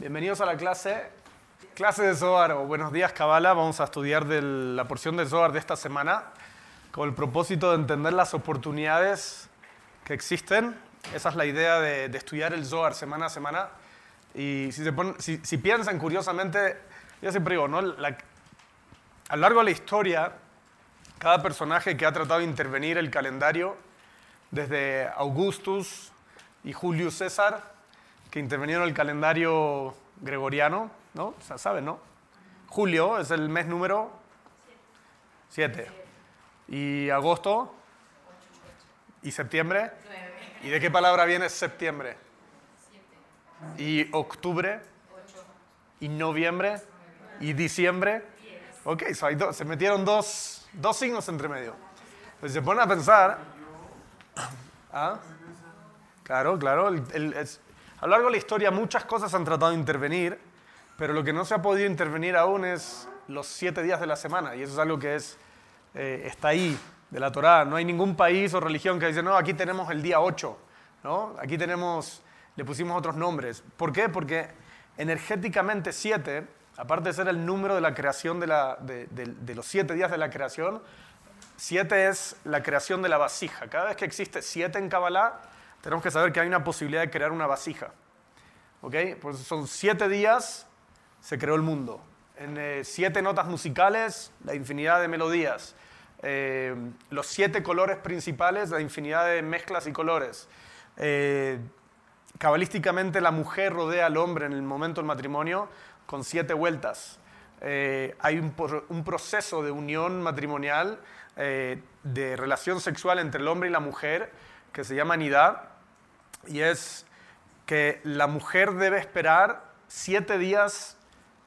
Bienvenidos a la clase, clase de Zohar o Buenos días Kabbalah. Vamos a estudiar la porción de Zohar de esta semana con el propósito de entender las oportunidades que existen. Esa es la idea de, estudiar el Zohar semana a semana. Y si, se piensan curiosamente, yo siempre digo, ¿no? a lo largo de la historia, cada personaje que ha tratado de intervenir el calendario, desde Augustus y Julius César, que intervinieron el calendario gregoriano, ¿no? O sea, ¿saben, no? Julio es el mes número 7. ¿Y agosto? ¿Y septiembre? ¿Y de qué palabra viene septiembre? ¿Y octubre? ¿Y noviembre? ¿Y diciembre? Ok, se metieron dos, dos signos entre medio. Pues se ponen a pensar. ¿Ah? Claro, claro. El, a lo largo de la historia muchas cosas han tratado de intervenir, pero lo que no se ha podido intervenir aún es los siete días de la semana, y eso es algo que es, eh, está ahí, de la Torá. No hay ningún país o religión que dice, no, aquí tenemos el día 8, ¿no? aquí tenemos, le pusimos otros nombres. ¿Por qué? Porque energéticamente siete, aparte de ser el número de la creación de, de los siete días de la creación, siete es la creación de la vasija. Cada vez que existe siete en Kabbalah, tenemos que saber que hay una posibilidad de crear una vasija. ¿Ok? Pues son siete días, se creó el mundo. En eh, siete notas musicales, la infinidad de melodías. Eh, los siete colores principales, la infinidad de mezclas y colores. Eh, cabalísticamente, la mujer rodea al hombre en el momento del matrimonio con siete vueltas. hay un, un, proceso de unión matrimonial, de relación sexual entre el hombre y la mujer, que se llama nidad, y es que la mujer debe esperar siete días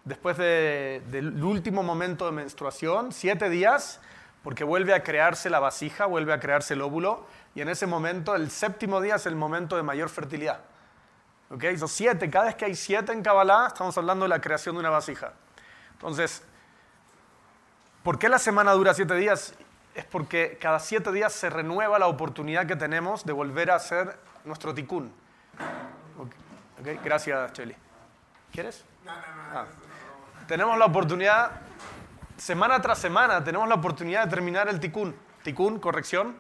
después del último momento de menstruación, siete días, porque vuelve a crearse la vasija, vuelve a crearse el óvulo, y en ese momento, el séptimo día es el momento de mayor fertilidad. ¿Ok? Son siete, cada vez que hay siete en Kabbalah, estamos hablando de la creación de una vasija. Entonces, ¿por qué la semana dura siete días? Es porque cada siete días se renueva la oportunidad que tenemos de volver a hacer nuestro ticún. Gracias, Cheli. ¿Quieres? Ah. Tenemos la oportunidad, semana tras semana, tenemos la oportunidad de terminar el ticún. Ticún, corrección.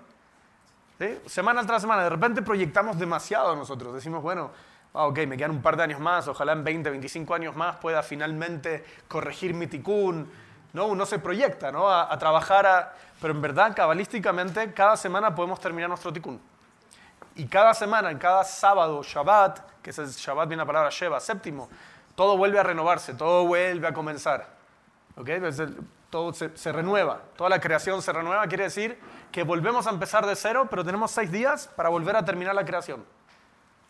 Semana tras semana, de repente proyectamos demasiado nosotros. Decimos, bueno, ah, ok, me quedan un par de años más, ojalá en 20, 25 años más pueda finalmente corregir mi ticún. ¿No? Uno se proyecta ¿no? a, trabajar, pero en verdad, cabalísticamente, cada semana podemos terminar nuestro ticún. Y cada semana, en cada sábado, Shabbat, que es el Shabbat viene la palabra Sheva, séptimo, todo vuelve a renovarse, todo vuelve a comenzar. ¿Okay? todo se, renueva, toda la creación se renueva, quiere decir que volvemos a empezar de cero, pero tenemos seis días para volver a terminar la creación.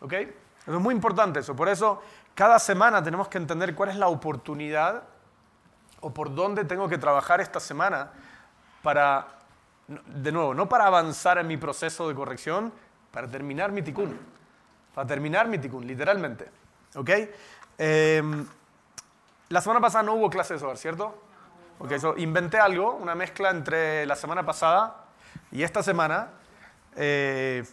¿Ok? Eso es muy importante eso. Por eso, cada semana tenemos que entender cuál es la oportunidad o por dónde tengo que trabajar esta semana para, de nuevo, no para avanzar en mi proceso de corrección, para terminar mi tikkun. Para terminar mi tikkun, literalmente. ¿Ok? Em, la semana pasada no hubo clase de Zohar, ¿cierto? Ok, so inventé algo, una mezcla entre la semana pasada y esta semana. Eh,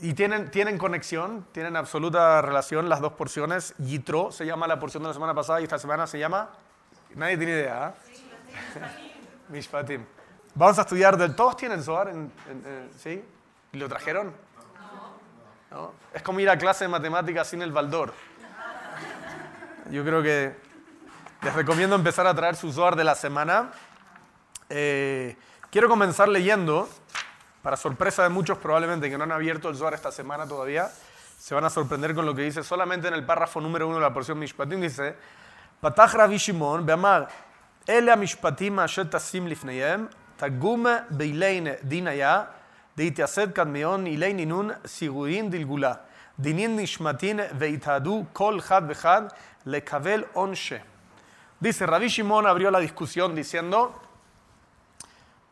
y tienen, tienen conexión, tienen absoluta relación las dos porciones. Yitro se llama la porción de la semana pasada y esta semana se llama... Nadie tiene idea. ¿eh? Mishpatim. Vamos a estudiar del... ¿Todos tienen Zohar? ¿Sí? ¿Y lo trajeron? Es como ir a clase de matemáticas sin el baldor. Yo creo que les recomiendo empezar a traer su Zohar de la semana. Eh, quiero comenzar leyendo, para sorpresa de muchos probablemente que no han abierto el Zohar esta semana todavía, se van a sorprender con lo que dice solamente en el párrafo número uno de la porción Mishpatim, dice, Patach Ravi Shimon, be'amar, ele mishpatim asher tasim lifneyem, tagume beilein dinaya, להתייסד כדמיון אילי נינון סירורין דלגולה, דינין נשמתין והתהדו כל אחד ואחד לקבל עונשה. Dice, Rabbi Shimon abrió la discusión diciendo,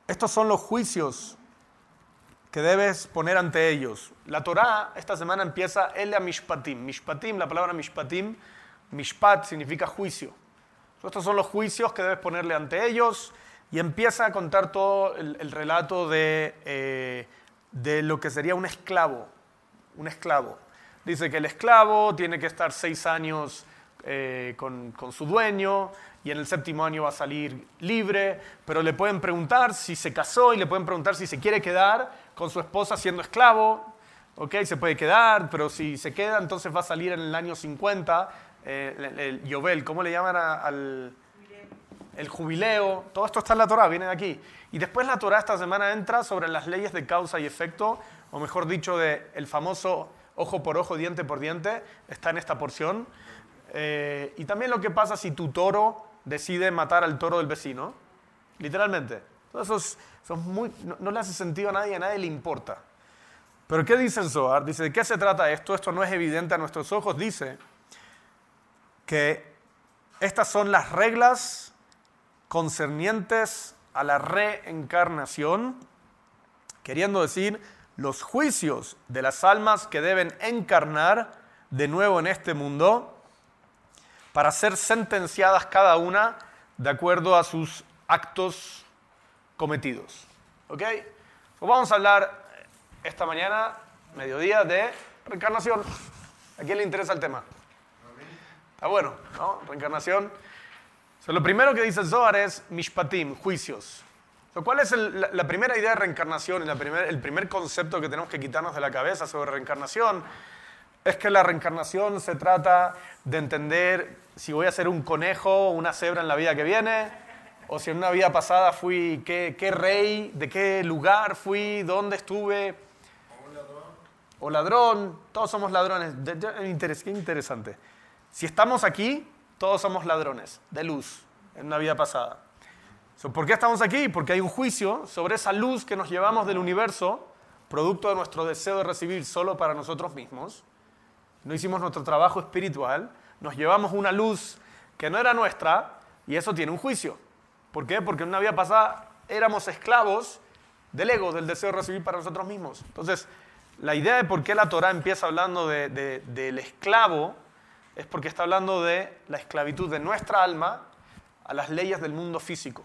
estos son los juicios que debes poner ante ellos. La Torá esta semana empieza Elia Mishpatim. Mishpatim, la palabra Mishpatim, Mishpat significa juicio. Estos son los juicios que debes ponerle ante ellos y empieza a contar todo el, relato de, eh, de lo que sería un esclavo. Un esclavo. Dice que el esclavo tiene que estar seis años eh, con, con, su dueño y en el séptimo año va a salir libre, pero le pueden preguntar si se casó y le pueden preguntar si se quiere quedar con su esposa siendo esclavo. Ok, se puede quedar, pero si se queda, entonces va a salir en el año 50, eh, el, el, Yobel, ¿cómo le llaman al el jubileo? Todo esto está en la Torah, viene de aquí. Y después la Torah esta semana entra sobre las leyes de causa y efecto, o mejor dicho, de el famoso ojo por ojo, diente por diente, está en esta porción. Eh, y también lo que pasa si tu toro decide matar al toro del vecino, literalmente. Eso, es, muy, no, le hace sentido a nadie, a nadie le importa. Pero ¿qué dice el Zohar? Dice, ¿de qué se trata esto? Esto no es evidente a nuestros ojos. Dice que estas son las reglas concernientes a la reencarnación, queriendo decir los juicios de las almas que deben encarnar de nuevo en este mundo para ser sentenciadas cada una de acuerdo a sus actos cometidos. ¿Ok? Pues vamos a hablar esta mañana, mediodía, de reencarnación. ¿A quién le interesa el tema? Está bueno, ¿no? Reencarnación. lo primero que dice el Zohar es mishpatim, juicios. ¿Cuál es la, primera idea de reencarnación y el primer concepto que tenemos que quitarnos de la cabeza sobre reencarnación? Es que la reencarnación se trata de entender si voy a ser un conejo o una cebra en la vida que viene, o si en una vida pasada fui qué, qué rey, de qué lugar fui, dónde estuve. O ladrón. Todos somos ladrones. Qué interesante. Si estamos aquí, todos somos ladrones de luz en una vida pasada. ¿Por qué estamos aquí? Porque hay un juicio sobre esa luz que nos llevamos del universo, producto de nuestro deseo de recibir solo para nosotros mismos. No hicimos nuestro trabajo espiritual, nos llevamos una luz que no era nuestra y eso tiene un juicio. ¿Por qué? Porque en una vida pasada éramos esclavos del ego, del deseo de recibir para nosotros mismos. Entonces, la idea de por qué la Torah empieza hablando del esclavo es porque está hablando de la esclavitud de nuestra alma a las leyes del mundo físico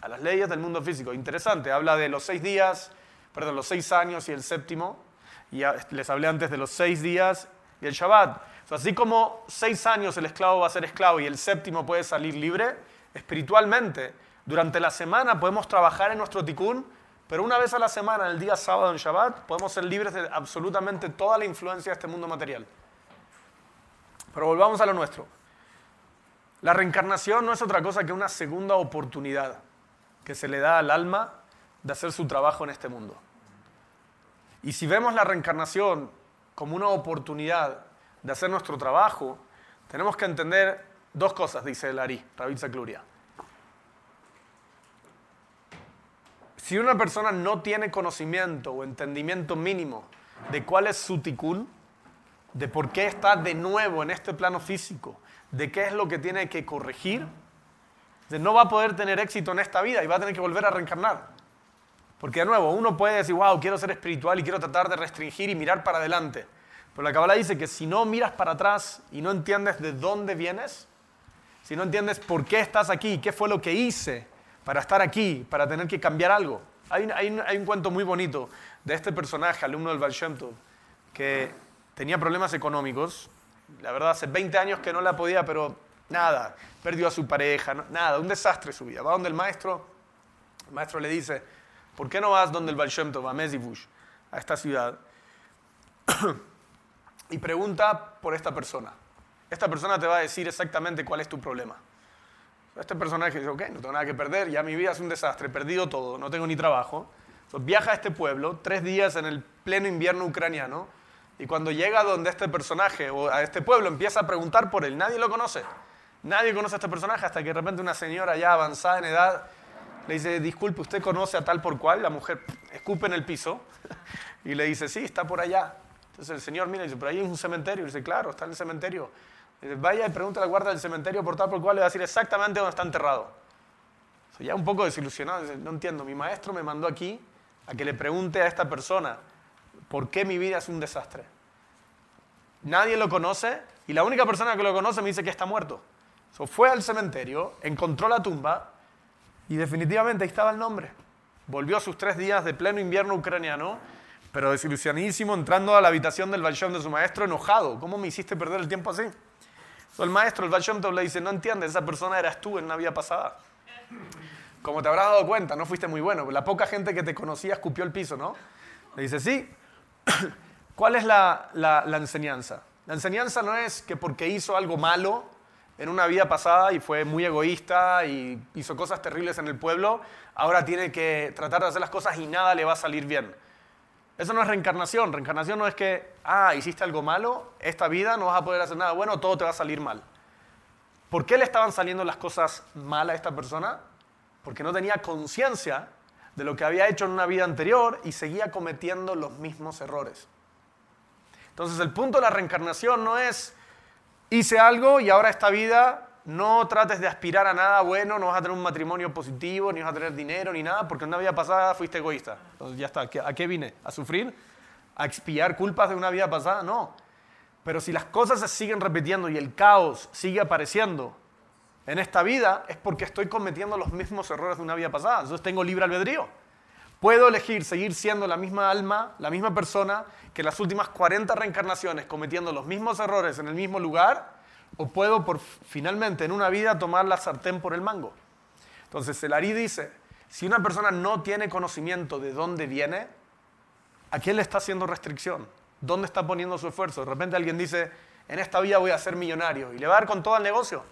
a las leyes del mundo físico. Interesante, habla de los seis días, perdón, los seis años y el séptimo. Y les hablé antes de los seis días y el Shabbat. así como seis años el esclavo va a ser esclavo y el séptimo puede salir libre, espiritualmente, durante la semana podemos trabajar en nuestro tikkun, pero una vez a la semana, el día sábado en Shabbat, podemos ser libres de absolutamente toda la influencia de este mundo material. Pero volvamos a lo nuestro. La reencarnación no es otra cosa que una segunda oportunidad que se le da al alma de hacer su trabajo en este mundo. Y si vemos la reencarnación como una oportunidad de hacer nuestro trabajo, tenemos que entender dos cosas, dice el Ari, Rabbi Zakluria. Si una persona no tiene conocimiento o entendimiento mínimo de cuál es su tikkun, de por qué está de nuevo en este plano físico, de qué es lo que tiene que corregir, no va a poder tener éxito en esta vida y va a tener que volver a reencarnar. Porque de nuevo, uno puede decir, wow, quiero ser espiritual y quiero tratar de restringir y mirar para adelante. Pero la Kabbalah dice que si no miras para atrás y no entiendes de dónde vienes, si no entiendes por qué estás aquí, qué fue lo que hice para estar aquí, para tener que cambiar algo. Hay, un cuento muy bonito de este personaje, alumno del Baal que tenía problemas económicos. La verdad, hace 20 años que no la podía, pero Nada, perdió a su pareja, nada, un desastre su vida. Va donde el maestro, el maestro le dice, ¿por qué no vas donde el Baal Shem a Mezibush, a esta ciudad? y pregunta por esta persona. Esta persona te va a decir exactamente cuál es tu problema. Este personaje dice, ok, no tengo nada que perder, ya mi vida es un desastre, perdido todo, no tengo ni trabajo. Entonces viaja a este pueblo, tres días en el pleno invierno ucraniano, y cuando llega donde este personaje o a este pueblo empieza a preguntar por él, nadie lo conoce. Nadie conoce a este personaje hasta que de repente una señora ya avanzada en edad le dice, disculpe, ¿usted conoce a tal por cual? La mujer escupe en el piso y le dice, sí, está por allá. Entonces el señor mira y dice, pero ahí es un cementerio. Y dice, claro, está en el cementerio. Vaya y pregunta a la guardia del cementerio por tal por cual, le va a decir exactamente dónde está enterrado. ya un poco desilusionado, no entiendo, mi maestro me mandó aquí a que le pregunte a esta persona por qué mi vida es un desastre. Nadie lo conoce y la única persona que lo conoce me dice que está muerto fue al cementerio, encontró la tumba y definitivamente ahí estaba el nombre. Volvió a sus tres días de pleno invierno ucraniano, pero desilusionadísimo, entrando a la habitación del balcón de su maestro enojado. ¿Cómo me hiciste perder el tiempo así? El maestro, el Baal le dice, no entiendes, esa persona eras tú en una vida pasada. Como te habrás dado cuenta, no fuiste muy bueno. La poca gente que te conocía escupió el piso, ¿no? Le dice, sí. ¿Cuál es la, la, la enseñanza? La enseñanza no es que porque hizo algo malo en una vida pasada y fue muy egoísta y hizo cosas terribles en el pueblo, ahora tiene que tratar de hacer las cosas y nada le va a salir bien. Eso no es reencarnación. Reencarnación no es que, ah, hiciste algo malo, esta vida no vas a poder hacer nada bueno, todo te va a salir mal. ¿Por qué le estaban saliendo las cosas mal a esta persona? Porque no tenía conciencia de lo que había hecho en una vida anterior y seguía cometiendo los mismos errores. Entonces el punto de la reencarnación no es hice algo y ahora esta vida no trates de aspirar a nada bueno, no vas a tener un matrimonio positivo, ni vas a tener dinero, ni nada, porque en una vida pasada fuiste egoísta. Entonces ya está, ¿a qué vine? ¿A sufrir? ¿A expiar culpas de una vida pasada? No. Pero si las cosas se siguen repitiendo y el caos sigue apareciendo en esta vida, es porque estoy cometiendo los mismos errores de una vida pasada. Entonces tengo libre albedrío. Puedo elegir seguir siendo la misma alma, la misma persona, que las últimas 40 reencarnaciones cometiendo los mismos errores en el mismo lugar, o puedo por, finalmente en una vida tomar la sartén por el mango. Entonces el Ari dice, si una persona no tiene conocimiento de dónde viene, ¿a quién le está haciendo restricción? ¿Dónde está poniendo su esfuerzo? De repente alguien dice, en esta vida voy a ser millonario y le va a dar con todo el negocio.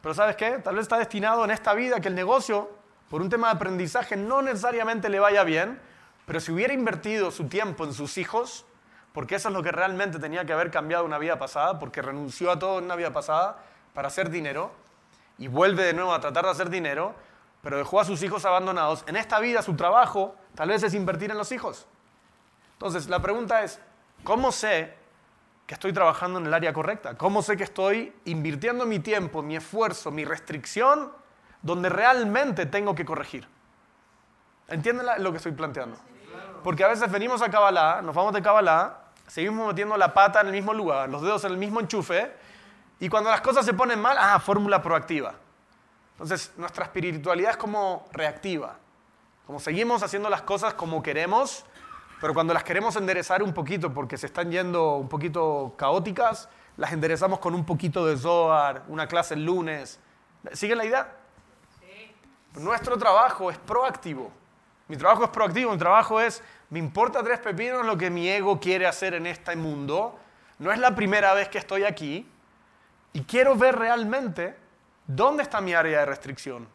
Pero ¿sabes qué? Tal vez está destinado en esta vida que el negocio, por un tema de aprendizaje, no necesariamente le vaya bien, pero si hubiera invertido su tiempo en sus hijos, porque eso es lo que realmente tenía que haber cambiado una vida pasada, porque renunció a todo en una vida pasada para hacer dinero y vuelve de nuevo a tratar de hacer dinero, pero dejó a sus hijos abandonados. En esta vida su trabajo tal vez es invertir en los hijos. Entonces, la pregunta es, ¿cómo sé que estoy trabajando en el área correcta? ¿Cómo sé que estoy invirtiendo mi tiempo, mi esfuerzo, mi restricción donde realmente tengo que corregir? ¿Entienden lo que estoy planteando? Porque a veces venimos a Kabbalah, nos vamos de Kabbalah, seguimos metiendo la pata en el mismo lugar, los dedos en el mismo enchufe, y cuando las cosas se ponen mal, ah, fórmula proactiva. Entonces, nuestra espiritualidad es como reactiva. Como seguimos haciendo las cosas como queremos, pero cuando las queremos enderezar un poquito porque se están yendo un poquito caóticas, las enderezamos con un poquito de Zohar, una clase el lunes. ¿Siguen la idea? Sí. Nuestro trabajo es proactivo. Mi trabajo es proactivo, mi trabajo es, me importa tres pepinos lo que mi ego quiere hacer en este mundo. No es la primera vez que estoy aquí y quiero ver realmente dónde está mi área de restricción.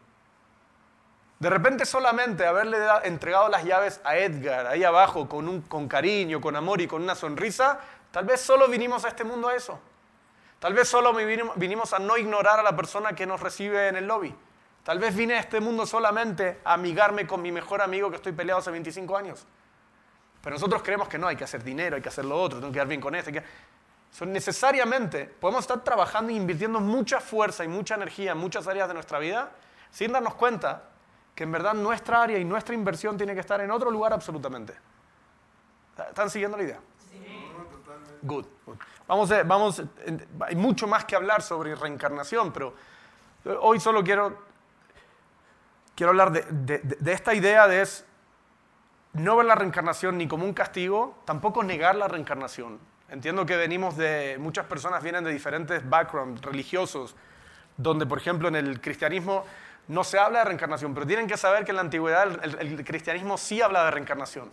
De repente solamente haberle entregado las llaves a Edgar ahí abajo con, un, con cariño, con amor y con una sonrisa, tal vez solo vinimos a este mundo a eso. Tal vez solo vinimos a no ignorar a la persona que nos recibe en el lobby. Tal vez vine a este mundo solamente a amigarme con mi mejor amigo que estoy peleado hace 25 años. Pero nosotros creemos que no, hay que hacer dinero, hay que hacer lo otro, tengo que quedar bien con este. Son necesariamente podemos estar trabajando e invirtiendo mucha fuerza y mucha energía en muchas áreas de nuestra vida sin darnos cuenta que en verdad nuestra área y nuestra inversión tiene que estar en otro lugar absolutamente. ¿Están siguiendo la idea? Sí. Good. Vamos, a, vamos, hay mucho más que hablar sobre reencarnación, pero hoy solo quiero, quiero hablar de, de esta idea de es no ver la reencarnación ni como un castigo, tampoco negar la reencarnación. Entiendo que venimos de, muchas personas vienen de diferentes backgrounds religiosos, donde por ejemplo en el cristianismo no se habla de reencarnación, pero tienen que saber que en la antigüedad el, cristianismo sí habla de reencarnación.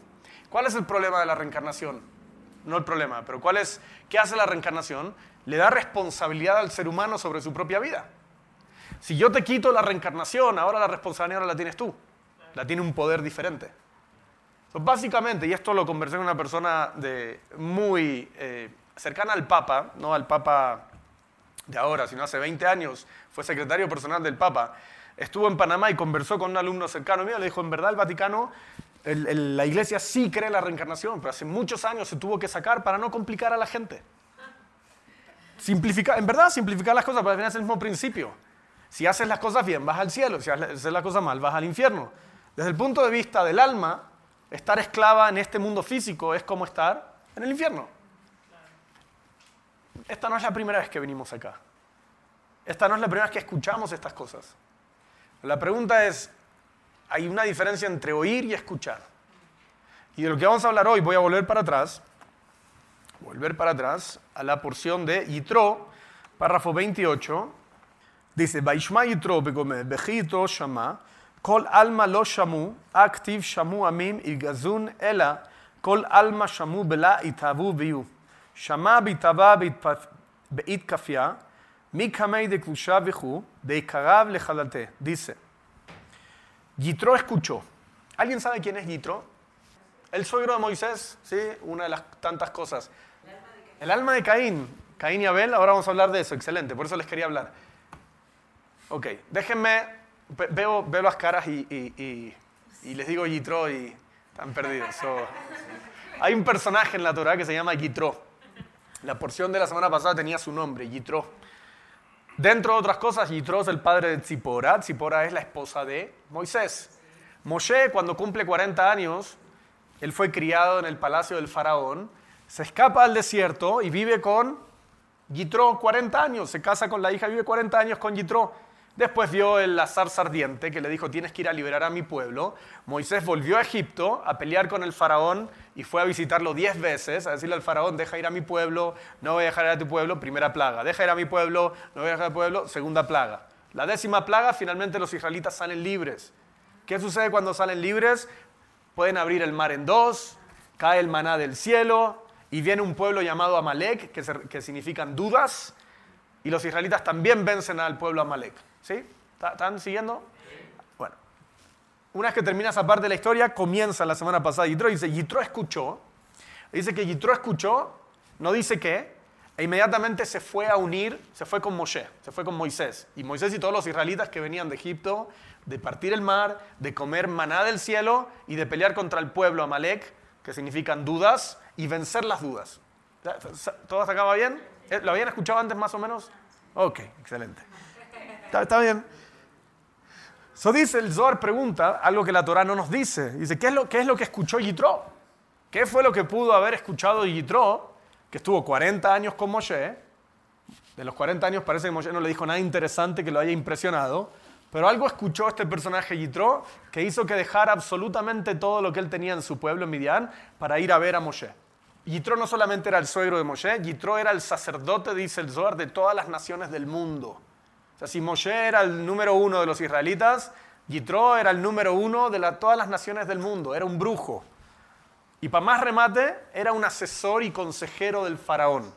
¿Cuál es el problema de la reencarnación? No el problema, pero ¿cuál es, ¿qué hace la reencarnación? Le da responsabilidad al ser humano sobre su propia vida. Si yo te quito la reencarnación, ahora la responsabilidad la tienes tú. La tiene un poder diferente. Básicamente, y esto lo conversé con una persona de muy eh, cercana al Papa, no al Papa de ahora, sino hace 20 años, fue secretario personal del Papa estuvo en Panamá y conversó con un alumno cercano mío, le dijo, en verdad el Vaticano, la iglesia sí cree la reencarnación, pero hace muchos años se tuvo que sacar para no complicar a la gente. Simplificar, en verdad, simplificar las cosas, pero al final es el mismo principio. Si haces las cosas bien, vas al cielo, si haces las cosas mal, vas al infierno. Desde el punto de vista del alma, estar esclava en este mundo físico es como estar en el infierno. Esta no es la primera vez que venimos acá. Esta no es la primera vez que escuchamos estas cosas. La pregunta es, hay una diferencia entre oír y escuchar. Y de lo que vamos a hablar hoy, voy a volver para atrás, volver para atrás a la porción de Yitro, párrafo 28, dice, Vaishma Yitro Shama, Kol alma lo shamu, activ shamu amim y gazun ela, Kol alma shamu bela itavu viu. Shama bitava beit kafia, mi kamei de kusha vihu, de ikarav lechalate. Dice, Yitro escuchó. ¿Alguien sabe quién es Yitro? El suegro de Moisés, ¿sí? Una de las tantas cosas. El alma de Caín. Caín y Abel, ahora vamos a hablar de eso, excelente, por eso les quería hablar. Ok, déjenme, veo, veo las caras y, les digo Yitro y están perdidos. hay un personaje en la Torah que se llama Yitro. La porción de la semana pasada tenía su nombre, Yitro. Dentro de otras cosas, Yitro es el padre de Tzipora. Tzipora es la esposa de Moisés. Moshe, cuando cumple 40 años, él fue criado en el palacio del faraón, se escapa al desierto y vive con Yitro 40 años, se casa con la hija, vive 40 años con Yitro. Después vio el azar ardiente que le dijo, tienes que ir a liberar a mi pueblo. Moisés volvió a Egipto a pelear con el faraón y fue a visitarlo 10 veces, a decirle al faraón, deja ir a mi pueblo, no voy a dejar ir a tu pueblo, primera plaga. Deja ir a mi pueblo, no voy a dejar a tu pueblo, segunda plaga. La décima plaga, finalmente los israelitas salen libres. ¿Qué sucede cuando salen libres? Pueden abrir el mar en dos, cae el maná del cielo, y viene un pueblo llamado Amalek, que, que significan dudas, y los israelitas también vencen al pueblo Amalek. ¿Sí? ¿Están siguiendo? Bueno, una vez que termina esa parte de la historia, comienza la semana pasada Yitro, dice, Yitro escuchó, dice que Yitro escuchó, no dice qué, e inmediatamente se fue a unir, se fue con Moshe, se fue con Moisés. Y Moisés y todos los israelitas que venían de Egipto, de partir el mar, de comer maná del cielo y de pelear contra el pueblo Amalek, que significan dudas, y vencer las dudas. ¿Todo hasta acá bien? ¿Eh? ¿Lo habían escuchado antes más o menos? Ok, excelente. Está, bien. Eso dice, el Zohar pregunta algo que la Torah no nos dice. Dice, ¿qué es lo, qué es lo que escuchó Yitro? ¿Qué fue lo que pudo haber escuchado Yitro, que estuvo 40 años con Moshe? De los 40 años parece que Moshe no le dijo nada interesante que lo haya impresionado. Pero algo escuchó este personaje Yitro que hizo que dejara absolutamente todo lo que él tenía en su pueblo, en Midian, para ir a ver a Moshe. Yitro no solamente era el suegro de Moshe, Yitro era el sacerdote, dice el Zohar, de todas las naciones del mundo. O sea, si Moshe era el número uno de los israelitas, Yitro era el número uno de todas las naciones del mundo, era un brujo. Y para más remate, era un asesor y consejero del faraón.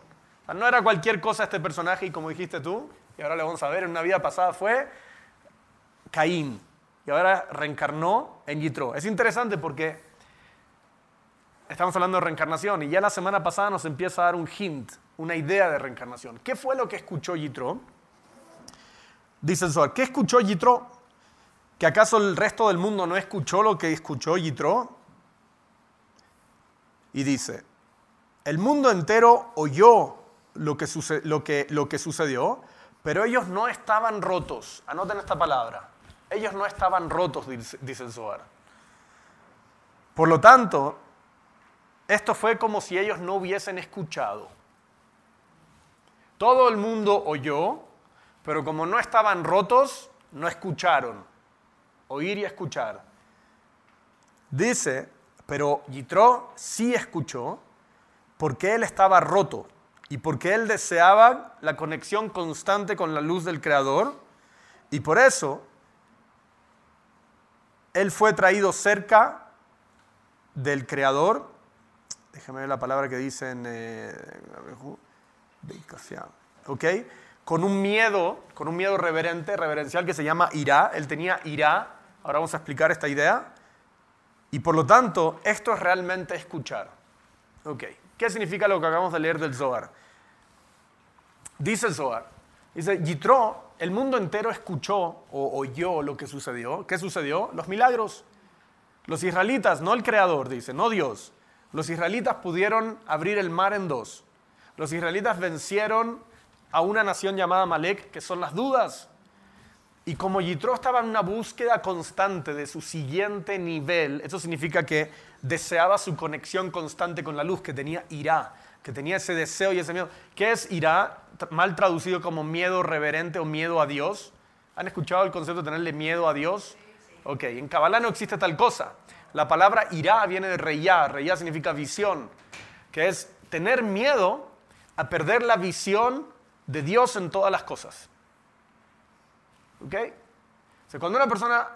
No era cualquier cosa este personaje, y como dijiste tú, y ahora le vamos a ver, en una vida pasada fue Caín, y ahora reencarnó en Yitro. Es interesante porque estamos hablando de reencarnación y ya la semana pasada nos empieza a dar un hint, una idea de reencarnación. ¿Qué fue lo que escuchó Yitro? Dice el Zohar, ¿qué escuchó Yitro? ¿Que acaso el resto del mundo no escuchó lo que escuchó Yitro? Y dice, el mundo entero oyó lo que sucedió, pero ellos no estaban rotos. Anoten esta palabra. Ellos no estaban rotos, dice el Zohar. Por lo tanto, esto fue como si ellos no hubiesen escuchado. Todo el mundo oyó, pero como no estaban rotos, no escucharon. Oír y escuchar. Dice, pero Yitro sí escuchó porque él estaba roto y porque él deseaba la conexión constante con la luz del Creador y por eso él fue traído cerca del Creador déjame ver la palabra que dice en... Eh, ¿Ok? Con un miedo, con un miedo reverente, reverencial que se llama ira. Él tenía ira. Ahora vamos a explicar esta idea. Y por lo tanto, esto es realmente escuchar. ¿Ok? ¿Qué significa lo que acabamos de leer del Zohar? Dice el Zohar. Dice, Yitro, el mundo entero escuchó o oyó lo que sucedió. ¿Qué sucedió? Los milagros. Los israelitas, no el creador, dice, no Dios. Los israelitas pudieron abrir el mar en dos. Los israelitas vencieron a una nación llamada Malek, que son las dudas. Y como Yitro estaba en una búsqueda constante de su siguiente nivel, eso significa que deseaba su conexión constante con la luz, que tenía ira, que tenía ese deseo y ese miedo. ¿Qué es ira? Mal traducido como miedo reverente o miedo a Dios. ¿Han escuchado el concepto de tenerle miedo a Dios? Ok, en Kabbalah no existe tal cosa. La palabra irá viene de reyá. Reyá significa visión, que es tener miedo a perder la visión de Dios en todas las cosas. ¿Ok? Cuando una persona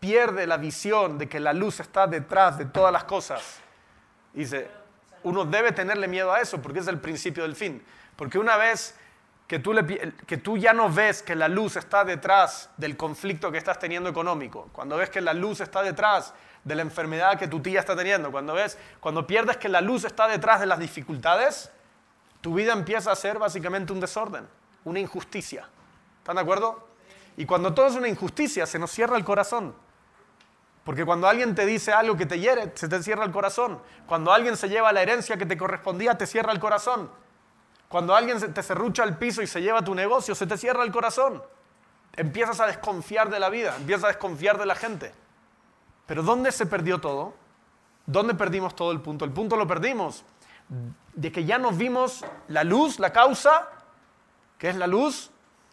pierde la visión de que la luz está detrás de todas las cosas, dice, uno debe tenerle miedo a eso porque es el principio del fin. Porque una vez que tú, que tú ya no ves que la luz está detrás del conflicto que estás teniendo económico, cuando ves que la luz está detrás de la enfermedad que tu tía está teniendo, cuando ves, cuando pierdes que la luz está detrás de las dificultades, tu vida empieza a ser básicamente un desorden, una injusticia. ¿Están de acuerdo? Y cuando todo es una injusticia, se nos cierra el corazón. Porque cuando alguien te dice algo que te hiere, se te cierra el corazón. Cuando alguien se lleva la herencia que te correspondía, te cierra el corazón. Cuando alguien te serrucha al piso y se lleva tu negocio, se te cierra el corazón. Empiezas a desconfiar de la vida, empiezas a desconfiar de la gente. Pero ¿dónde se perdió todo? ¿Dónde perdimos todo el punto? El punto lo perdimos de que ya nos vimos la luz, la causa, que es la luz,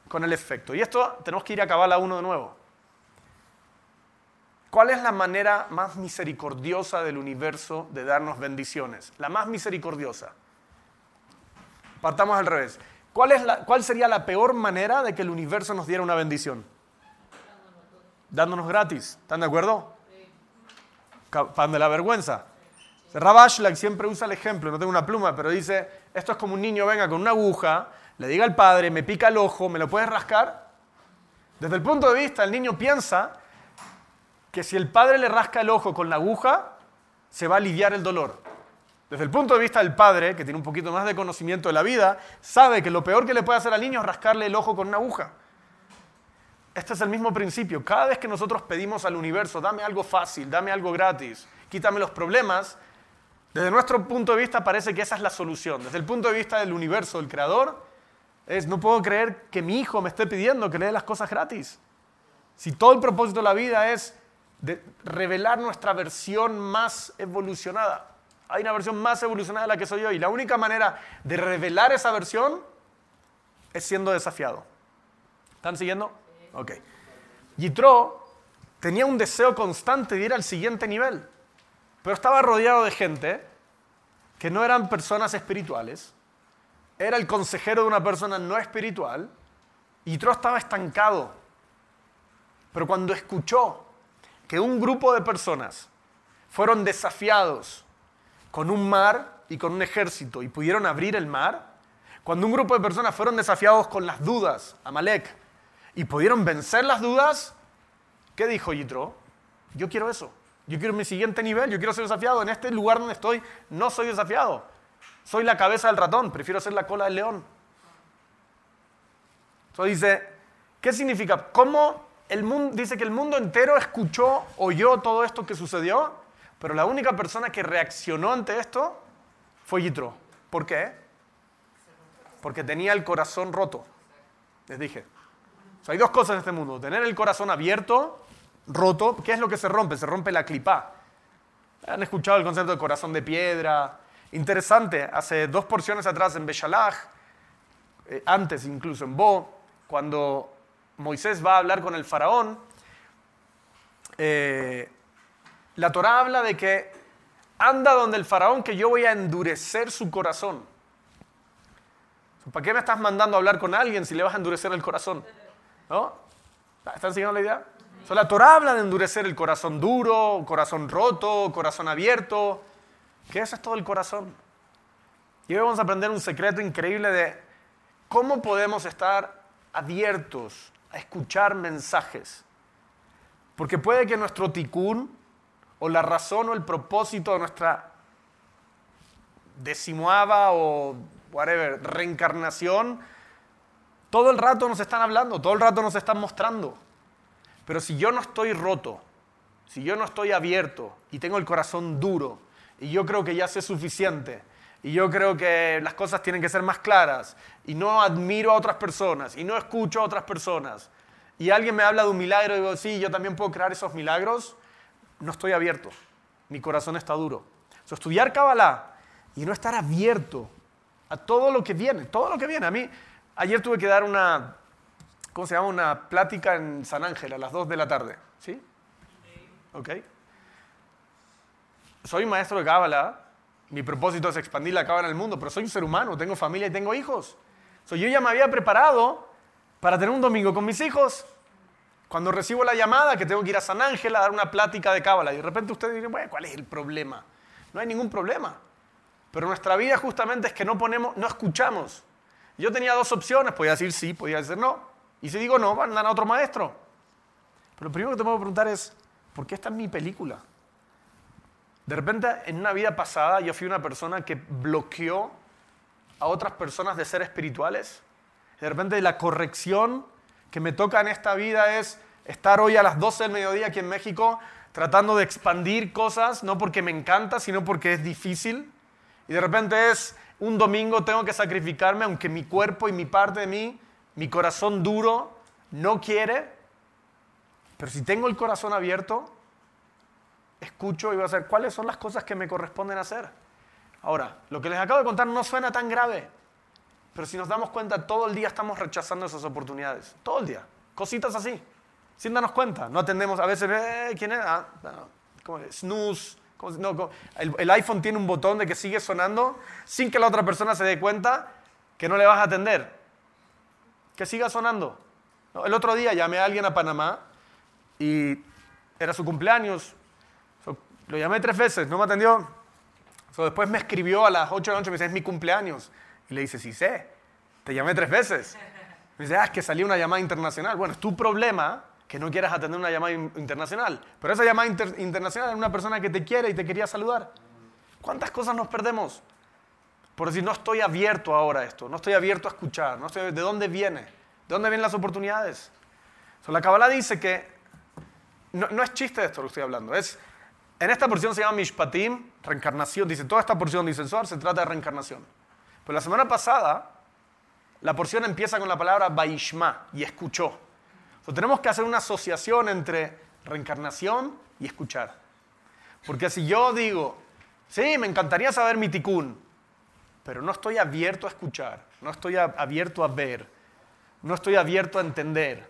con el efecto. Y esto tenemos que ir a acabar a uno de nuevo. ¿Cuál es la manera más misericordiosa del universo de darnos bendiciones? La más misericordiosa. Partamos al revés. ¿Cuál, es la, ¿Cuál sería la peor manera de que el universo nos diera una bendición? Dándonos gratis. ¿Están de acuerdo? Pan de la vergüenza. Rabashlag siempre usa el ejemplo, no tengo una pluma, pero dice, esto es como un niño venga con una aguja, le diga al padre, me pica el ojo, ¿me lo puedes rascar? Desde el punto de vista, el niño piensa que si el padre le rasca el ojo con la aguja, se va a aliviar el dolor. Desde el punto de vista del padre, que tiene un poquito más de conocimiento de la vida, sabe que lo peor que le puede hacer al niño es rascarle el ojo con una aguja. Este es el mismo principio. Cada vez que nosotros pedimos al universo, dame algo fácil, dame algo gratis, quítame los problemas, desde nuestro punto de vista parece que esa es la solución. Desde el punto de vista del universo, del creador, es no puedo creer que mi hijo me esté pidiendo que le dé las cosas gratis. Si todo el propósito de la vida es de revelar nuestra versión más evolucionada. Hay una versión más evolucionada de la que soy yo y la única manera de revelar esa versión es siendo desafiado. ¿Están siguiendo? Ok. Yitro tenía un deseo constante de ir al siguiente nivel. Pero estaba rodeado de gente que no eran personas espirituales, era el consejero de una persona no espiritual, y Tro estaba estancado. Pero cuando escuchó que un grupo de personas fueron desafiados con un mar y con un ejército y pudieron abrir el mar, cuando un grupo de personas fueron desafiados con las dudas, Amalek, y pudieron vencer las dudas, ¿qué dijo Yitro? Yo quiero eso. Yo quiero mi siguiente nivel, yo quiero ser desafiado. En este lugar donde estoy no soy desafiado. Soy la cabeza del ratón, prefiero ser la cola del león. Entonces dice, ¿qué significa? ¿Cómo el mundo, dice que el mundo entero escuchó, oyó todo esto que sucedió, pero la única persona que reaccionó ante esto fue Yitro. ¿Por qué? Porque tenía el corazón roto. Les dije. hay dos cosas en este mundo. Tener el corazón abierto roto, ¿qué es lo que se rompe? Se rompe la clipa. ¿Han escuchado el concepto de corazón de piedra? Interesante, hace dos porciones atrás en Beshalach, eh, antes incluso en Bo, cuando Moisés va a hablar con el faraón, eh, la Torah habla de que anda donde el faraón que yo voy a endurecer su corazón. ¿Para qué me estás mandando a hablar con alguien si le vas a endurecer el corazón? ¿No? ¿Están siguiendo la idea? La Torah habla de endurecer el corazón duro, corazón roto, corazón abierto, que eso es todo el corazón. Y hoy vamos a aprender un secreto increíble de cómo podemos estar abiertos a escuchar mensajes. Porque puede que nuestro ticún o la razón o el propósito de nuestra decimoava o whatever, reencarnación, todo el rato nos están hablando, todo el rato nos están mostrando. Pero si yo no estoy roto, si yo no estoy abierto y tengo el corazón duro y yo creo que ya sé suficiente y yo creo que las cosas tienen que ser más claras y no admiro a otras personas y no escucho a otras personas y alguien me habla de un milagro y digo, sí, yo también puedo crear esos milagros, no estoy abierto. Mi corazón está duro. So, estudiar Kabbalah y no estar abierto a todo lo que viene, todo lo que viene. A mí, ayer tuve que dar una, ¿cómo se llama? Una plática en San Ángel a las 2 de la tarde. ¿Sí? ¿Ok? Soy maestro de Cábala. Mi propósito es expandir la Cábala en el mundo, pero soy un ser humano, tengo familia y tengo hijos. yo ya me había preparado para tener un domingo con mis hijos. Cuando recibo la llamada que tengo que ir a San Ángel a dar una plática de cábala y de repente ustedes dicen, bueno, ¿cuál es el problema? No hay ningún problema. Pero nuestra vida justamente es que no ponemos, no escuchamos. Yo tenía dos opciones, podía decir sí, podía decir no. Y si digo no, van a otro maestro. Pero lo primero que te puedo preguntar es, ¿por qué esta es mi película? De repente, en una vida pasada, yo fui una persona que bloqueó a otras personas de ser espirituales. De repente, la corrección que me toca en esta vida es estar hoy a las 12 del mediodía aquí en México tratando de expandir cosas, no porque me encanta, sino porque es difícil. Y de repente es un domingo tengo que sacrificarme, aunque mi cuerpo y mi parte de mí, mi corazón duro, no quiere. Pero si tengo el corazón abierto, escucho y voy a hacer cuáles son las cosas que me corresponden hacer. Ahora, lo que les acabo de contar no suena tan grave, pero si nos damos cuenta, todo el día estamos rechazando esas oportunidades. Todo el día. Cositas así sin darnos cuenta. No atendemos, a veces, eh, ¿quién es? Ah, snooze. el, iPhone tiene un botón de que sigue sonando sin que la otra persona se dé cuenta que no le vas a atender. Que siga sonando. El otro día llamé a alguien a Panamá y era su cumpleaños. lo llamé tres veces, no me atendió. después me escribió a las 8 de la noche y me dice, es mi cumpleaños. Y le dice, sí sé, te llamé tres veces. Me dice, ah, es que salió una llamada internacional. Bueno, es tu problema que no quieras atender una llamada internacional. Pero esa llamada internacional es una persona que te quiere y te quería saludar. ¿Cuántas cosas nos perdemos? Por decir, no estoy abierto ahora a esto, no estoy abierto a escuchar, no estoy, ¿de dónde viene? ¿De dónde vienen las oportunidades? la Kabbalah dice que, no, es chiste esto lo que estoy hablando, es, en esta porción se llama Mishpatim, reencarnación, dice, toda esta porción, dice el se trata de reencarnación. Pero la semana pasada, la porción empieza con la palabra Baishma, y escuchó tenemos que hacer una asociación entre reencarnación y escuchar. Porque si yo digo, sí, me encantaría saber mi ticún, pero no estoy abierto a escuchar, no estoy abierto a ver, no estoy abierto a entender,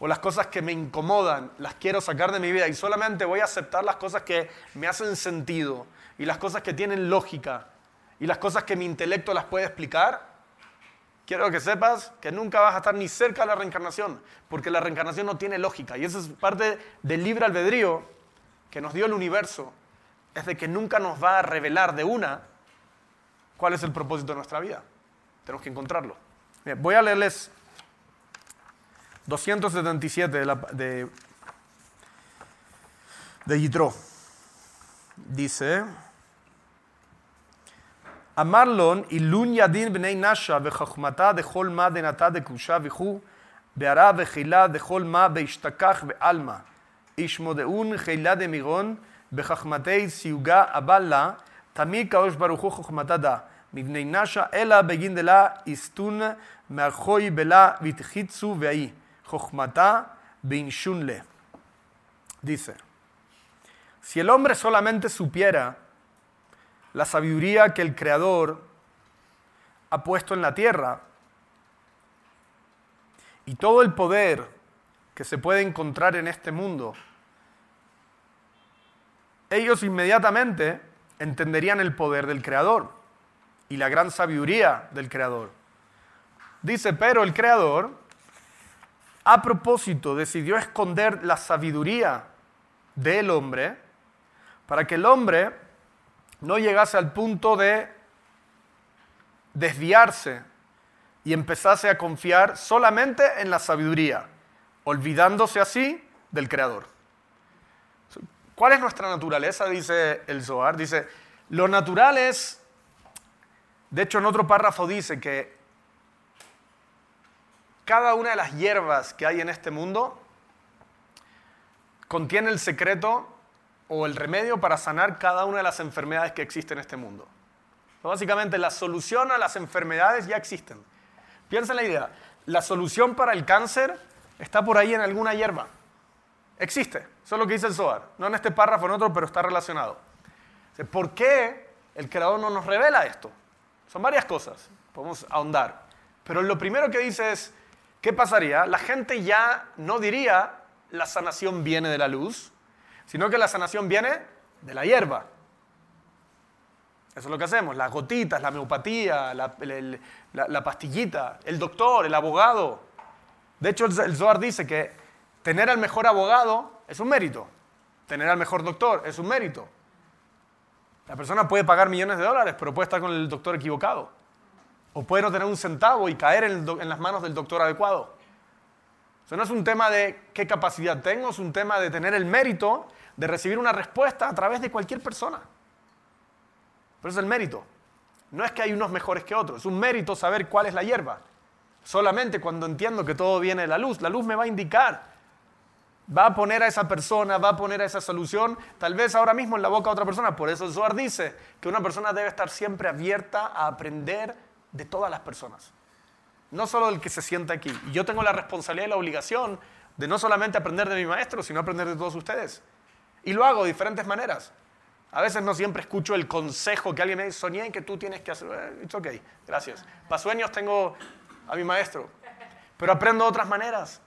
o las cosas que me incomodan, las quiero sacar de mi vida y solamente voy a aceptar las cosas que me hacen sentido y las cosas que tienen lógica y las cosas que mi intelecto las puede explicar, quiero que sepas que nunca vas a estar ni cerca de la reencarnación, porque la reencarnación no tiene lógica. Y eso es parte del libre albedrío que nos dio el universo, es de que nunca nos va a revelar de una cuál es el propósito de nuestra vida. Tenemos que encontrarlo. voy a leerles 277 de, la, de, de Yitro. Dice... Amarlon ilun yadin bnei nasha vechachmata dechol ma denata dekusha vichu beara vechila dechol ma beishtakach bealma ishmodeun chila de miron bechachmatei siuga aballa tamir kaosh baruchu chachmata Ela la istun bela vitjitsu Dice, si el hombre solamente supiera la sabiduría que el Creador ha puesto en la tierra y todo el poder que se puede encontrar en este mundo, ellos inmediatamente entenderían el poder del Creador y la gran sabiduría del Creador. Dice, pero el Creador a propósito decidió esconder la sabiduría del hombre para que el hombre no llegase al punto de desviarse y empezase a confiar solamente en la sabiduría, olvidándose así del Creador. ¿Cuál es nuestra naturaleza? Dice el Zohar. Dice, lo natural es, de hecho en otro párrafo dice que cada una de las hierbas que hay en este mundo contiene el secreto o el remedio para sanar cada una de las enfermedades que existen en este mundo. básicamente, la solución a las enfermedades ya existen. Piensa en la idea, la solución para el cáncer está por ahí en alguna hierba. Existe, eso es lo que dice el Zohar. No en este párrafo, en otro, pero está relacionado. ¿Por qué el Creador no nos revela esto? Son varias cosas, podemos ahondar. Pero lo primero que dice es, ¿qué pasaría? La gente ya no diría, la sanación viene de la luz, sino que la sanación viene de la hierba. Eso es lo que hacemos, las gotitas, la homeopatía, la, la pastillita, el doctor, el abogado. De hecho, el Zohar dice que tener al mejor abogado es un mérito, tener al mejor doctor es un mérito. La persona puede pagar millones de dólares, pero puede estar con el doctor equivocado. O puede no tener un centavo y caer en, las manos del doctor adecuado. Eso no es un tema de qué capacidad tengo, es un tema de tener el mérito de recibir una respuesta a través de cualquier persona. Pero es el mérito. No es que hay unos mejores que otros, es un mérito saber cuál es la hierba. Solamente cuando entiendo que todo viene de la luz, la luz me va a indicar va a poner a esa persona, va a poner a esa solución, tal vez ahora mismo en la boca de otra persona. Por eso Zohar dice que una persona debe estar siempre abierta a aprender de todas las personas, no solo del que se sienta aquí. Y yo tengo la responsabilidad y la obligación de no solamente aprender de mi maestro, sino aprender de todos ustedes. Y lo hago de diferentes maneras. A veces no siempre escucho el consejo que alguien me dice, soñé que tú tienes que hacer. Eh, it's ok, gracias. Para sueños tengo a mi maestro. Pero aprendo de otras maneras.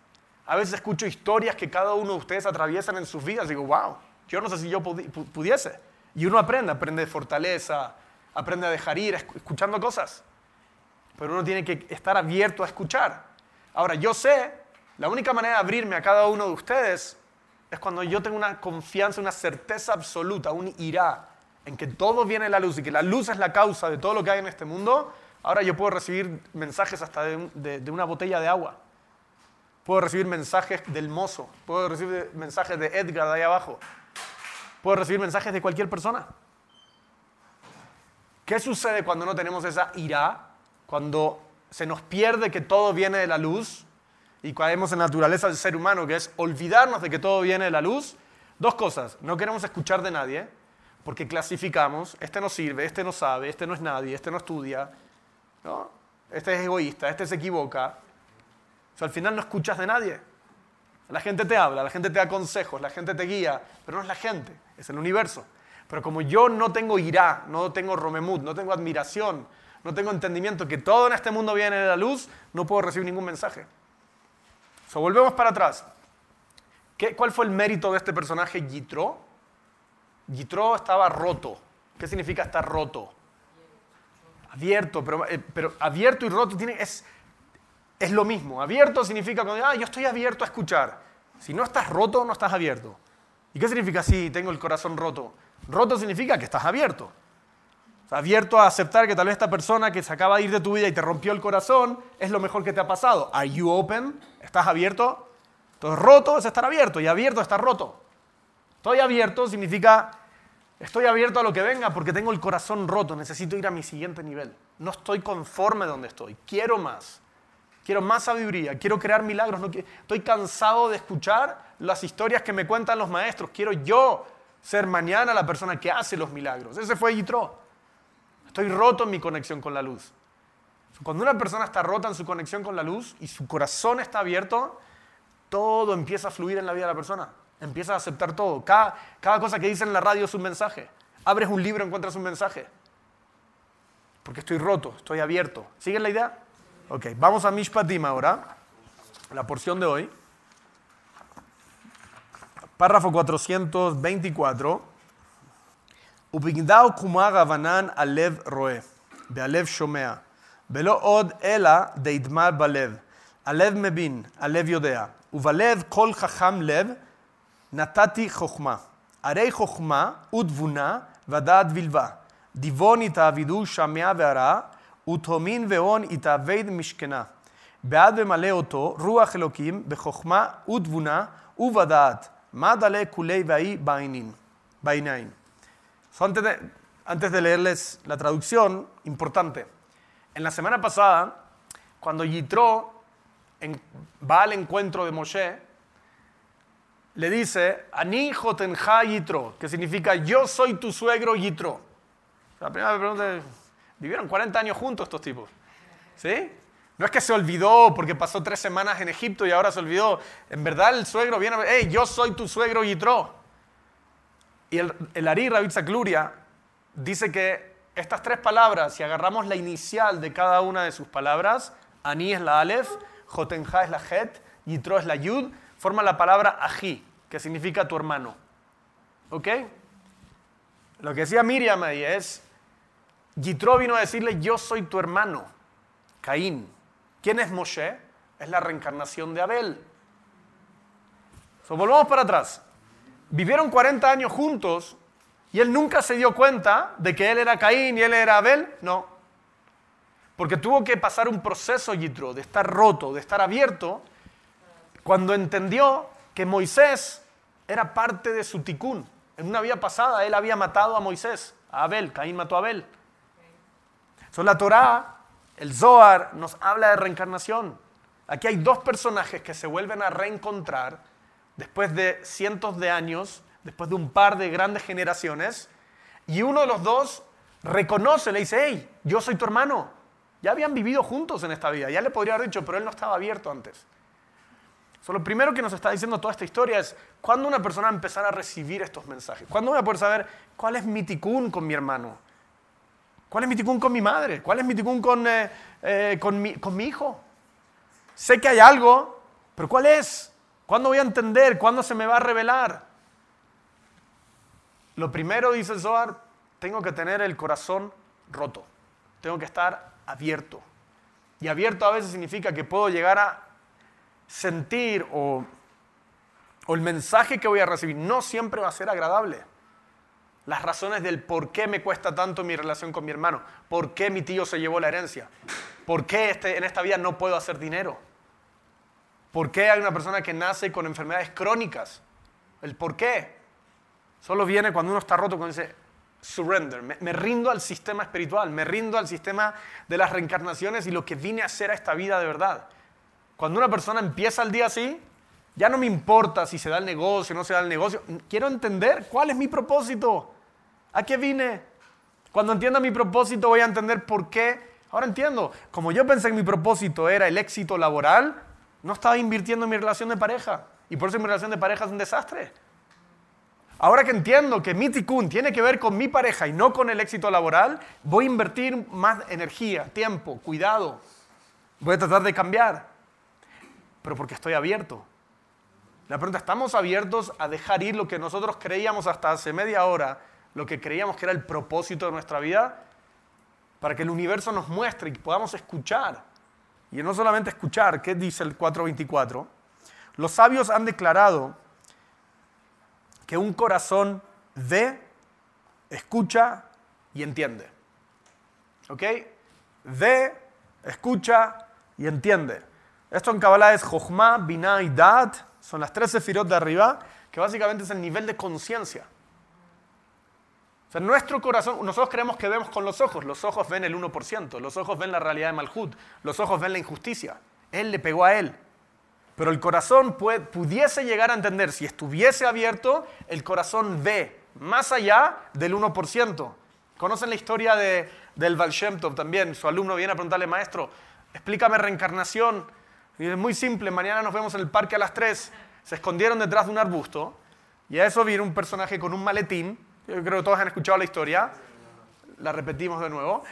A veces escucho historias que cada uno de ustedes atraviesan en sus vidas digo, wow, yo no sé si yo pudiese. Y uno aprende, aprende de fortaleza, aprende a dejar ir, escuchando cosas. Pero uno tiene que estar abierto a escuchar. Ahora, yo sé, la única manera de abrirme a cada uno de ustedes es cuando yo tengo una confianza, una certeza absoluta, un irá en que todo viene de la luz y que la luz es la causa de todo lo que hay en este mundo. Ahora yo puedo recibir mensajes hasta de una botella de agua. Puedo recibir mensajes del mozo, puedo recibir mensajes de Edgar de ahí abajo, puedo recibir mensajes de cualquier persona. ¿Qué sucede cuando no tenemos esa ira? Cuando se nos pierde que todo viene de la luz y caemos en la naturaleza del ser humano, que es olvidarnos de que todo viene de la luz. Dos cosas, no queremos escuchar de nadie, porque clasificamos, este no sirve, este no sabe, este no es nadie, este no estudia, ¿no? este es egoísta, este se equivoca, al final no escuchas de nadie. La gente te habla, la gente te da consejos, la gente te guía, pero no es la gente, es el universo. Pero como yo no tengo irá, no tengo romemut, no tengo admiración, no tengo entendimiento que todo en este mundo viene de la luz, no puedo recibir ningún mensaje. So, volvemos para atrás. ¿Qué, ¿Cuál fue el mérito de este personaje Yitro? Yitro estaba roto. ¿Qué significa estar roto? Abierto, pero, eh, pero abierto y roto tiene, es, es lo mismo. Abierto significa cuando, ah, yo estoy abierto a escuchar. Si no estás roto, no estás abierto. ¿Y qué significa si tengo el corazón roto? Roto significa que estás abierto. abierto a aceptar que tal vez esta persona que se acaba de ir de tu vida y te rompió el corazón es lo mejor que te ha pasado. Are you open? ¿Estás abierto? Entonces, roto es estar abierto y abierto es estar roto. Estoy abierto significa estoy abierto a lo que venga porque tengo el corazón roto, necesito ir a mi siguiente nivel. No estoy conforme donde estoy, quiero más. Quiero más sabiduría, quiero crear milagros. Estoy cansado de escuchar las historias que me cuentan los maestros. Quiero yo ser mañana la persona que hace los milagros. Ese fue Yitro. Estoy roto en mi conexión con la luz. Cuando una persona está rota en su conexión con la luz y su corazón está abierto, todo empieza a fluir en la vida de la persona. Empieza a aceptar todo. Cada, cada cosa que dice en la radio es un mensaje. Abres un libro, encuentras un mensaje. Porque estoy roto, estoy abierto. ¿Siguen la idea? Ok, vamos a Mishpatim ahora, la porción de hoy. Párrafo 424. ובגדאו קומה רבנן הלב רואה, והלב שומע, ולא עוד אלא דידמה בלב. הלב מבין, הלב יודע, ובלב כל חכם לב נתתי חוכמה. הרי חוכמה ותבונה ודעת בלבה. דיבון יתעבידו שמע והרע, ותהומין והון יתאבד משכנה. בעד ממלא אותו רוח אלוקים בחוכמה ותבונה ובדעת. מה דלה כולי והאי בעיניים. Antes de, antes de leerles la traducción, importante. En la semana pasada, cuando Yitro en, va al encuentro de Moshe, le dice, Ani Jotenja Yitro, que significa yo soy tu suegro Yitro. La primera pregunta es, Vivieron 40 años juntos estos tipos. ¿Sí? No es que se olvidó porque pasó tres semanas en Egipto y ahora se olvidó. En verdad el suegro viene, hey, yo soy tu suegro Yitro. Y el, el Ari Rabit Zakluria dice que estas tres palabras, si agarramos la inicial de cada una de sus palabras, Ani es la Aleph, Jotenja es la Het, Yitro es la Yud, forman la palabra Aji, que significa tu hermano. ¿Ok? Lo que decía Miriam ahí es, Yitro vino a decirle, yo soy tu hermano, Caín. ¿Quién es Moshe? Es la reencarnación de Abel. So, volvamos para atrás. Vivieron 40 años juntos y él nunca se dio cuenta de que él era Caín y él era Abel. No. Porque tuvo que pasar un proceso, Yitro, de estar roto, de estar abierto, cuando entendió que Moisés era parte de su ticún. En una vida pasada él había matado a Moisés, a Abel, Caín mató a Abel. So, la Torá, el Zohar, nos habla de reencarnación. Aquí hay dos personajes que se vuelven a reencontrar después de cientos de años, después de un par de grandes generaciones, y uno de los dos reconoce, le dice, hey, yo soy tu hermano. Ya habían vivido juntos en esta vida, ya le podría haber dicho, pero él no estaba abierto antes. So, lo primero que nos está diciendo toda esta historia es cuándo una persona va a empezar a recibir estos mensajes. ¿Cuándo voy a poder saber cuál es mi ticún con mi hermano? ¿Cuál es mi ticún con mi madre? ¿Cuál es mi ticún con, eh, eh, con, mi, con mi hijo? Sé que hay algo, pero ¿cuál es? ¿Cuándo voy a entender? ¿Cuándo se me va a revelar? Lo primero, dice Zohar, tengo que tener el corazón roto. Tengo que estar abierto. Y abierto a veces significa que puedo llegar a sentir o, o el mensaje que voy a recibir no siempre va a ser agradable las razones del por qué me cuesta tanto mi relación con mi hermano, por qué mi tío se llevó la herencia, por qué este, en esta vida no puedo hacer dinero, por qué hay una persona que nace con enfermedades crónicas, el por qué. Solo viene cuando uno está roto, cuando dice, surrender, me, me rindo al sistema espiritual, me rindo al sistema de las reencarnaciones y lo que vine a hacer a esta vida de verdad. Cuando una persona empieza el día así, ya no me importa si se da el negocio o no se da el negocio. Quiero entender cuál es mi propósito. ¿A qué vine? Cuando entienda mi propósito voy a entender por qué. Ahora entiendo, como yo pensé que mi propósito era el éxito laboral, no estaba invirtiendo en mi relación de pareja. Y por eso mi relación de pareja es un desastre. Ahora que entiendo que mi ticún tiene que ver con mi pareja y no con el éxito laboral, voy a invertir más energía, tiempo, cuidado. Voy a tratar de cambiar. Pero porque estoy abierto. La pregunta, ¿estamos abiertos a dejar ir lo que nosotros creíamos hasta hace media hora, lo que creíamos que era el propósito de nuestra vida? Para que el universo nos muestre y podamos escuchar. Y no solamente escuchar, ¿qué dice el 424? Los sabios han declarado que un corazón ve, escucha y entiende. ¿Ok? Ve, escucha y entiende. Esto en Kabbalah es Jochma, Binah y. Son las tres sefirot de arriba, que básicamente es el nivel de conciencia. O sea, nuestro corazón, nosotros creemos que vemos con los ojos. Los ojos ven el 1%, los ojos ven la realidad de Malhut, los ojos ven la injusticia. Él le pegó a él. Pero el corazón pudiese llegar a entender, si estuviese abierto, el corazón ve más allá del 1%. ¿Conocen la historia de, del Baal también? Su alumno viene a preguntarle, maestro, explícame reencarnación. Y es muy simple, mañana nos vemos en el parque a las 3. Se escondieron detrás de un arbusto y a eso viene un personaje con un maletín. Yo creo que todos han escuchado la historia. La repetimos de nuevo.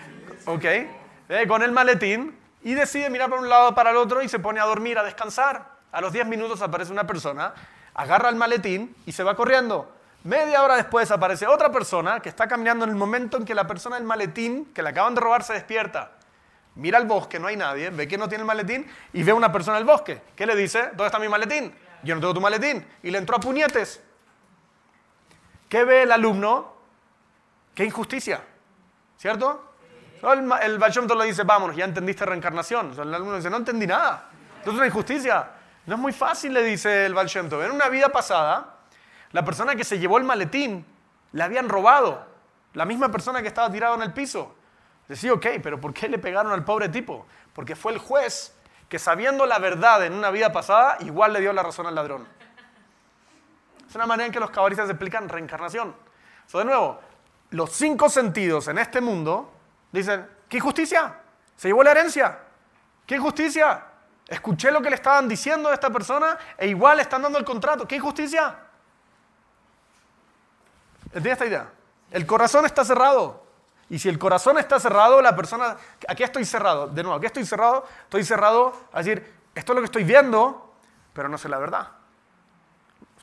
¿Ok? Eh, con el maletín y decide mirar para un lado para el otro y se pone a dormir, a descansar. A los 10 minutos aparece una persona, agarra el maletín y se va corriendo. Media hora después aparece otra persona que está caminando en el momento en que la persona del maletín que le acaban de robar se despierta mira al bosque, no hay nadie, ve que no tiene el maletín y ve a una persona en el bosque. ¿Qué le dice? ¿Dónde está mi maletín? Yo no tengo tu maletín. Y le entró a puñetes. ¿Qué ve el alumno? Qué injusticia. ¿Cierto? El, el le dice, vámonos, ya entendiste reencarnación. el alumno dice, no entendí nada. Esto es una injusticia. No es muy fácil, le dice el Baal En una vida pasada, la persona que se llevó el maletín, le habían robado. La misma persona que estaba tirado en el piso. Decía, ok, pero ¿por qué le pegaron al pobre tipo? Porque fue el juez que sabiendo la verdad en una vida pasada, igual le dio la razón al ladrón. Es una manera en que los cabalistas explican reencarnación. So, de nuevo, los cinco sentidos en este mundo dicen, ¿qué injusticia? Se llevó la herencia. ¿Qué injusticia? Escuché lo que le estaban diciendo a esta persona e igual le están dando el contrato. ¿Qué injusticia? ¿Entiendes esta idea? El corazón está cerrado. Y si el corazón está cerrado, la persona, aquí estoy cerrado, de nuevo, aquí estoy cerrado, estoy cerrado a decir, esto es lo que estoy viendo, pero no sé la verdad.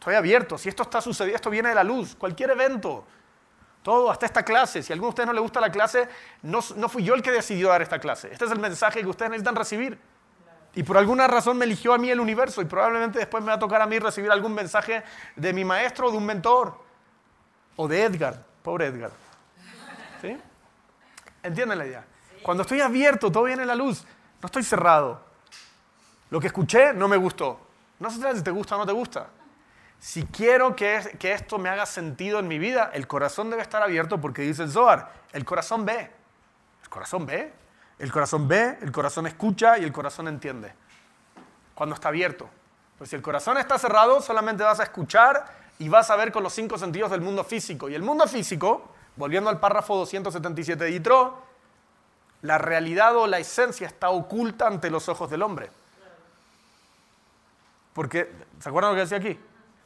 Estoy abierto, si esto está sucediendo, esto viene de la luz, cualquier evento. Todo, hasta esta clase. Si a alguno de ustedes no le gusta la clase, no, no fui yo el que decidió dar esta clase. Este es el mensaje que ustedes necesitan recibir. Y por alguna razón me eligió a mí el universo y probablemente después me va a tocar a mí recibir algún mensaje de mi maestro o de un mentor. O de Edgar, pobre Edgar. ¿Sí? ¿Entienden la idea? Cuando estoy abierto, todo viene a la luz. No estoy cerrado. Lo que escuché no me gustó. No se si te gusta o no te gusta. Si quiero que, que, esto me haga sentido en mi vida, el corazón debe estar abierto porque dice el Zohar, el corazón ve. El corazón ve. El corazón ve, el corazón escucha y el corazón entiende. Cuando está abierto. Pues si el corazón está cerrado, solamente vas a escuchar y vas a ver con los cinco sentidos del mundo físico. Y el mundo físico, volviendo al párrafo 277 de Yitro, la realidad o la esencia está oculta ante los ojos del hombre. Porque, ¿se acuerdan lo que decía aquí?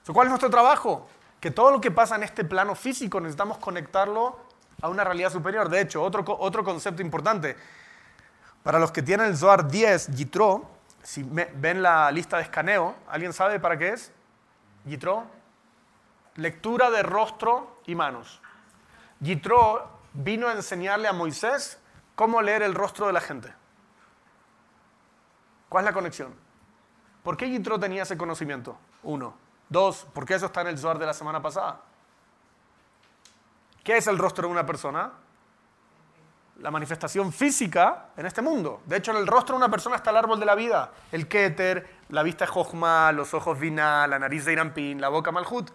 ¿Cuál es nuestro trabajo? Que todo lo que pasa en este plano físico necesitamos conectarlo a una realidad superior. De hecho, otro, otro concepto importante. Para los que tienen el Zohar 10, Yitro, si ven la lista de escaneo, ¿alguien sabe para qué es? Yitro. Lectura de rostro y manos. Yitro vino a enseñarle a Moisés cómo leer el rostro de la gente. ¿Cuál es la conexión? ¿Por qué Yitro tenía ese conocimiento? Uno. Dos, ¿por qué eso está en el Zohar de la semana pasada? ¿Qué es el rostro de una persona? La manifestación física en este mundo. De hecho, en el rostro de una persona está el árbol de la vida, el Keter, la vista de Jochma, los ojos Vina, la nariz de Irampin, la boca Malhut.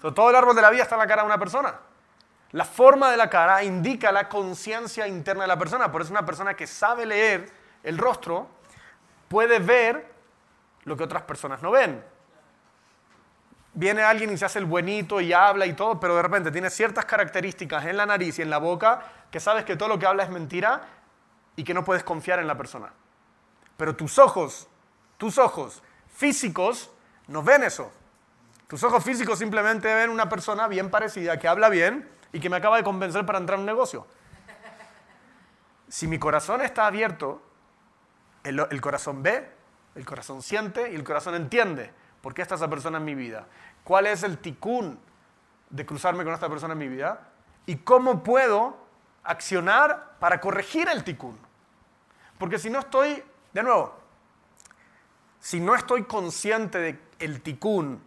Todo el árbol de la vida está en la cara de una persona. La forma de la cara indica la conciencia interna de la persona. Por eso una persona que sabe leer el rostro puede ver lo que otras personas no ven viene alguien y se hace el buenito y habla y todo, pero de repente tiene ciertas características en la nariz y en la boca que sabes que todo lo que habla es mentira y que no puedes confiar en la persona. Pero tus ojos, tus ojos físicos no ven eso. Tus ojos físicos simplemente ven una persona bien parecida, que habla bien y que me acaba de convencer para entrar en un negocio. Si mi corazón está abierto, el corazón ve, el corazón siente y el corazón entiende. ¿Por qué está esa persona en mi vida? ¿Cuál es el ticún de cruzarme con esta persona en mi vida? ¿Y cómo puedo accionar para corregir el ticún? Porque si no estoy, de nuevo, si no estoy consciente del el ticún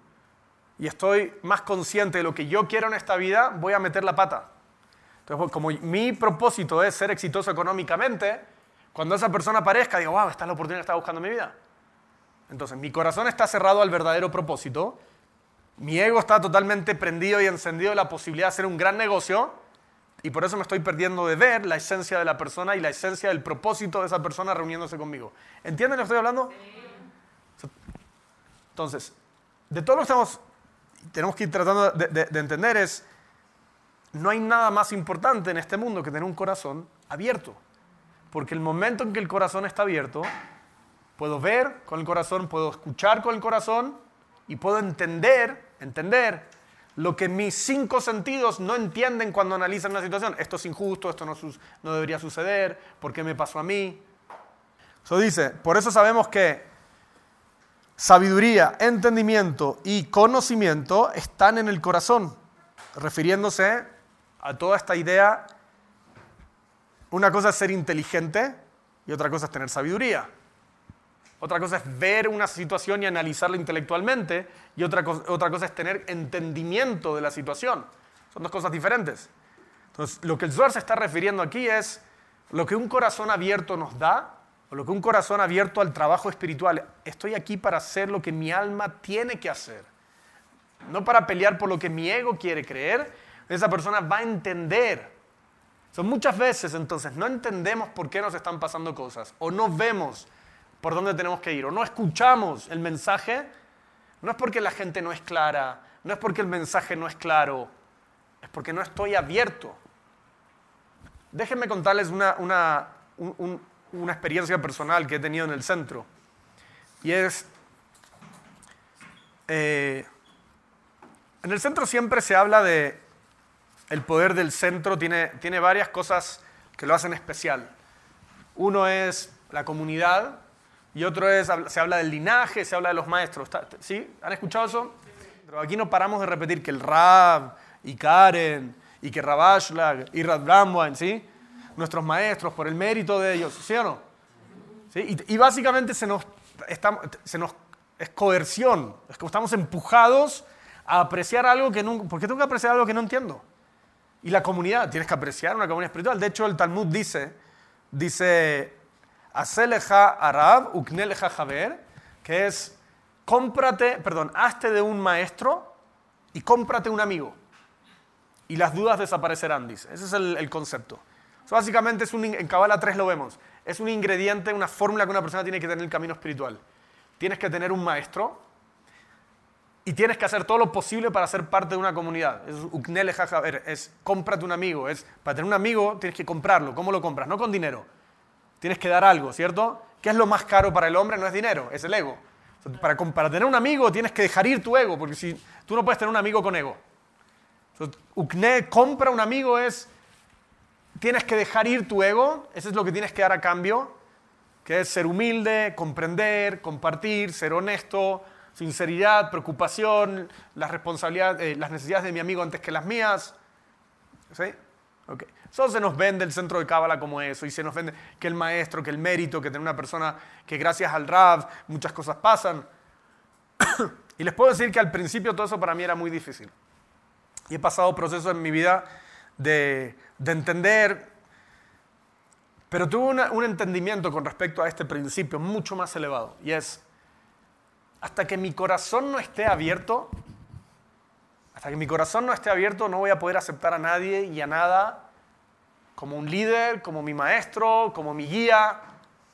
y estoy más consciente de lo que yo quiero en esta vida, voy a meter la pata. Entonces, como mi propósito es ser exitoso económicamente, cuando esa persona aparezca, digo, wow, esta es la oportunidad que estaba buscando en mi vida. Entonces, mi corazón está cerrado al verdadero propósito, mi ego está totalmente prendido y encendido de la posibilidad de hacer un gran negocio, y por eso me estoy perdiendo de ver la esencia de la persona y la esencia del propósito de esa persona reuniéndose conmigo. ¿Entienden lo que estoy hablando? Entonces, de todo lo que estamos, tenemos que ir tratando de, de entender es, no hay nada más importante en este mundo que tener un corazón abierto. Porque el momento en que el corazón está abierto, Puedo ver con el corazón, puedo escuchar con el corazón y puedo entender, entender lo que mis cinco sentidos no entienden cuando analizan una situación. Esto es injusto, esto no, debería suceder, ¿por qué me pasó a mí? Eso dice, por eso sabemos que sabiduría, entendimiento y conocimiento están en el corazón, refiriéndose a toda esta idea. Una cosa es ser inteligente y otra cosa es tener sabiduría. Otra cosa es ver una situación y analizarla intelectualmente. Y otra, otra cosa es tener entendimiento de la situación. Son dos cosas diferentes. Entonces, lo que el Zohar se está refiriendo aquí es lo que un corazón abierto nos da, o lo que un corazón abierto al trabajo espiritual. Estoy aquí para hacer lo que mi alma tiene que hacer. No para pelear por lo que mi ego quiere creer. Esa persona va a entender. Son muchas veces entonces no entendemos por qué nos están pasando cosas o no vemos por dónde tenemos que ir o no escuchamos el mensaje, no es porque la gente no es clara, no es porque el mensaje no es claro, es porque no estoy abierto. Déjenme contarles una, una, una experiencia personal que he tenido en el centro. Y es, eh, en el centro siempre se habla de el poder del centro, tiene, tiene varias cosas que lo hacen especial. Uno es la comunidad, y otro es, se habla del linaje, se habla de los maestros. ¿Sí? ¿Han escuchado eso? Pero aquí no paramos de repetir que el Rab y Karen y que Rabash, y Radbramwan, ¿sí? Nuestros maestros, por el mérito de ellos, ¿sí o no? ¿Sí? Y, básicamente se nos, se nos, es coerción, es que estamos empujados a apreciar algo que no, ¿por qué tengo que apreciar algo que no entiendo? Y la comunidad, tienes que apreciar una comunidad espiritual. De hecho, el Talmud dice, dice, Aseleja Arab, Ukneleja Javer, que es, cómprate, perdón, hazte de un maestro y cómprate un amigo. Y las dudas desaparecerán, dice. Ese es el, concepto. básicamente, es un, en Kabbalah 3 lo vemos. Es un ingrediente, una fórmula que una persona tiene que tener en el camino espiritual. Tienes que tener un maestro y tienes que hacer todo lo posible para ser parte de una comunidad. Es uknele es cómprate un amigo. Es, para tener un amigo tienes que comprarlo. ¿Cómo lo compras? No con dinero. Tienes que dar algo, ¿cierto? ¿Qué es lo más caro para el hombre? No es dinero, es el ego. para, tener un amigo tienes que dejar ir tu ego, porque si tú no puedes tener un amigo con ego. ukne, compra un amigo es, tienes que dejar ir tu ego, eso es lo que tienes que dar a cambio, que es ser humilde, comprender, compartir, ser honesto, sinceridad, preocupación, las responsabilidades, eh, las necesidades de mi amigo antes que las mías. ¿Sí? Okay. Se nos vende el centro de Cábala como eso y se nos vende que el maestro, que el mérito, que tener una persona que gracias al Rav muchas cosas pasan. y les puedo decir que al principio todo eso para mí era muy difícil. Y he pasado procesos en mi vida de, entender, pero tuve un entendimiento con respecto a este principio mucho más elevado. Y es, hasta que mi corazón no esté abierto, hasta que mi corazón no esté abierto, no voy a poder aceptar a nadie y a nada como un líder, como mi maestro, como mi guía,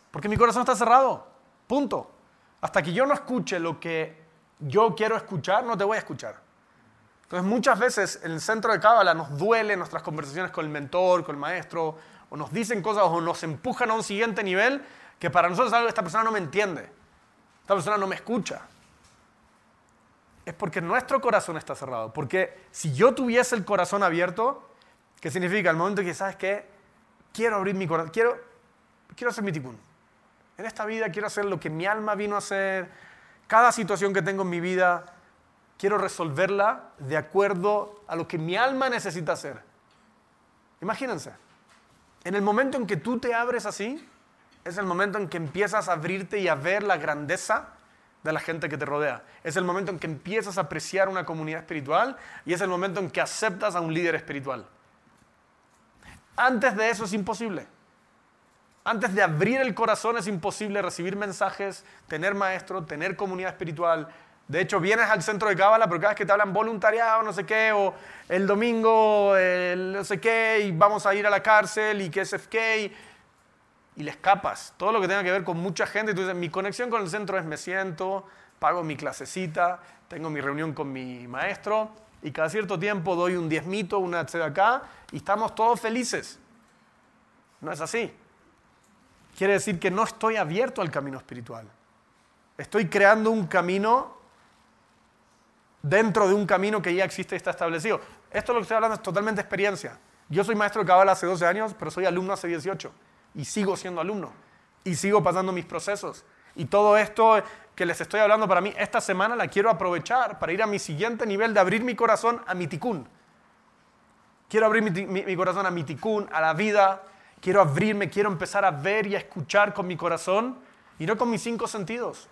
porque mi corazón está cerrado. Punto. Hasta que yo no escuche lo que yo quiero escuchar, no te voy a escuchar. Entonces muchas veces en el centro de Cábala nos duele nuestras conversaciones con el mentor, con el maestro, o nos dicen cosas o nos empujan a un siguiente nivel que para nosotros es algo que esta persona no me entiende. Esta persona no me escucha. Es porque nuestro corazón está cerrado. Porque si yo tuviese el corazón abierto, ¿qué significa? El momento que, ¿sabes qué? Quiero abrir mi corazón, quiero, quiero hacer mi ticún. En esta vida quiero hacer lo que mi alma vino a hacer. Cada situación que tengo en mi vida, quiero resolverla de acuerdo a lo que mi alma necesita hacer. Imagínense, en el momento en que tú te abres así, es el momento en que empiezas a abrirte y a ver la grandeza de la gente que te rodea. Es el momento en que empiezas a apreciar una comunidad espiritual y es el momento en que aceptas a un líder espiritual. Antes de eso es imposible. Antes de abrir el corazón es imposible recibir mensajes, tener maestro, tener comunidad espiritual. De hecho, vienes al centro de Cábala, pero cada vez que te hablan voluntariado, no sé qué, o el domingo, no sé qué, y vamos a ir a la cárcel, y que es FK, y le escapas. Todo lo que tenga que ver con mucha gente, tú dices, mi conexión con el centro es me siento, pago mi clasecita, tengo mi reunión con mi maestro y cada cierto tiempo doy un diezmito, una acá y estamos todos felices. No es así. Quiere decir que no estoy abierto al camino espiritual. Estoy creando un camino dentro de un camino que ya existe y está establecido. Esto es lo que estoy hablando es totalmente experiencia. Yo soy maestro de cabal hace 12 años, pero soy alumno hace 18 y sigo siendo alumno y sigo pasando mis procesos. Y todo esto que les estoy hablando para mí, esta semana la quiero aprovechar para ir a mi siguiente nivel de abrir mi corazón a mi ticún. Quiero abrir mi, corazón a mi ticún, a la vida. Quiero abrirme, quiero empezar a ver y a escuchar con mi corazón y no con mis cinco sentidos.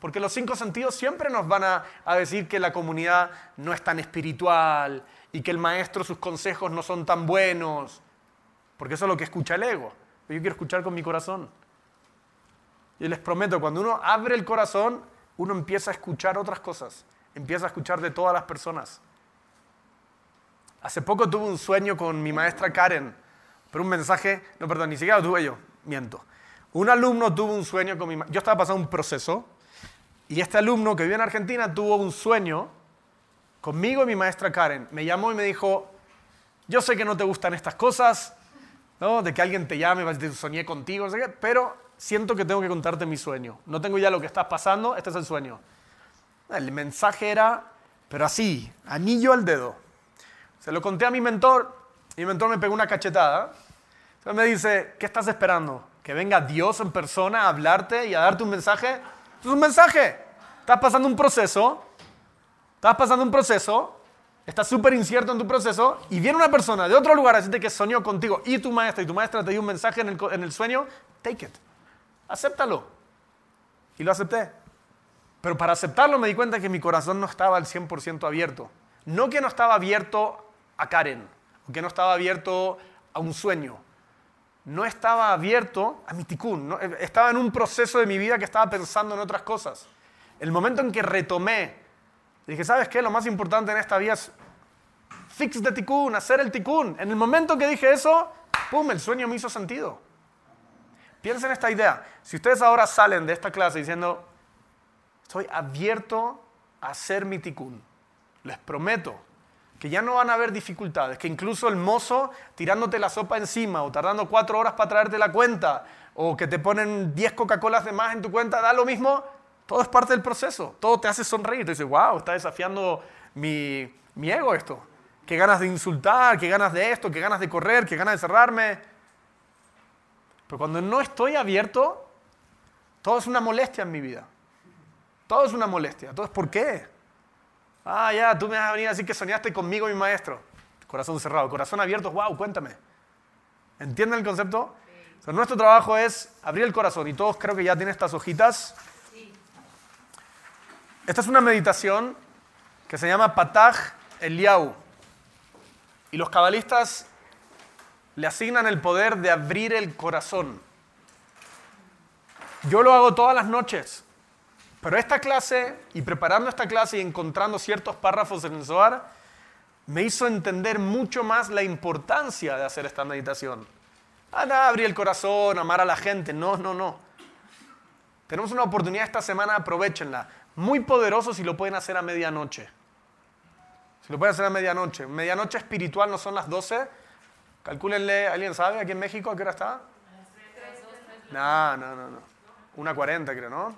Porque los cinco sentidos siempre nos van a, a decir que la comunidad no es tan espiritual y que el maestro, sus consejos no son tan buenos. Porque eso es lo que escucha el ego. Yo quiero escuchar con mi corazón. Y les prometo, cuando uno abre el corazón, uno empieza a escuchar otras cosas. Empieza a escuchar de todas las personas. Hace poco tuve un sueño con mi maestra Karen, pero un mensaje, no, perdón, ni siquiera lo tuve yo, miento. Un alumno tuvo un sueño con mi Yo estaba pasando un proceso y este alumno que vive en Argentina tuvo un sueño conmigo y mi maestra Karen. Me llamó y me dijo, yo sé que no te gustan estas cosas, ¿no? De que alguien te llame, te soñé contigo, no sé qué, pero siento que tengo que contarte mi sueño. No tengo ya lo que estás pasando, este es el sueño. El mensaje era, pero así, anillo al dedo. Se lo conté a mi mentor y mi mentor me pegó una cachetada. Entonces me dice, ¿qué estás esperando? ¿Que venga Dios en persona a hablarte y a darte un mensaje? Es un mensaje. Estás pasando un proceso. Estás pasando un proceso estás súper incierto en tu proceso y viene una persona de otro lugar a decirte que soñó contigo y tu maestra y tu maestra te dio un mensaje en el, en el sueño, take it. Acéptalo. Y lo acepté. Pero para aceptarlo me di cuenta que mi corazón no estaba al 100% abierto. No que no estaba abierto a Karen, o que no estaba abierto a un sueño. No estaba abierto a mi tikkun. estaba en un proceso de mi vida que estaba pensando en otras cosas. El momento en que retomé, dije, ¿sabes qué? Lo más importante en esta vida es fix de tikkun, hacer el tikkun. En el momento que dije eso, ¡pum! El sueño me hizo sentido. Piensen en esta idea. Si ustedes ahora salen de esta clase diciendo, estoy abierto a hacer mi tikkun, les prometo que ya no van a haber dificultades, que incluso el mozo tirándote la sopa encima o tardando cuatro horas para traerte la cuenta o que te ponen 10 Coca-Colas de más en tu cuenta, da lo mismo, todo es parte del proceso, todo te hace sonreír, te dices, wow, está desafiando mi, mi ego esto, qué ganas de insultar, qué ganas de esto, qué ganas de correr, qué ganas de cerrarme. Pero cuando no estoy abierto, todo es una molestia en mi vida. Todo es una molestia. Entonces, ¿por qué? Ah, ya, tú me vas a venir a decir que soñaste conmigo, mi maestro. Corazón cerrado, corazón abierto, wow, cuéntame. ¿Entienden el concepto? nuestro trabajo es abrir el corazón y todos creo que ya tienen estas hojitas. Esta es una meditación que se llama Pataj Eliau. Y los cabalistas le asignan el poder de abrir el corazón. Yo lo hago todas las noches. Pero esta clase, y preparando esta clase y encontrando ciertos párrafos en el Zohar, me hizo entender mucho más la importancia de hacer esta meditación. Ah, no, abrir el corazón, amar a la gente. No, no, no. Tenemos una oportunidad esta semana, aprovechenla. Muy poderoso si lo pueden hacer a medianoche. Si lo pueden hacer a medianoche. Medianoche espiritual no son las 12. Calcúlenle, ¿alguien sabe aquí en México a qué hora está? No, no, no, no. Una 40 creo, ¿no?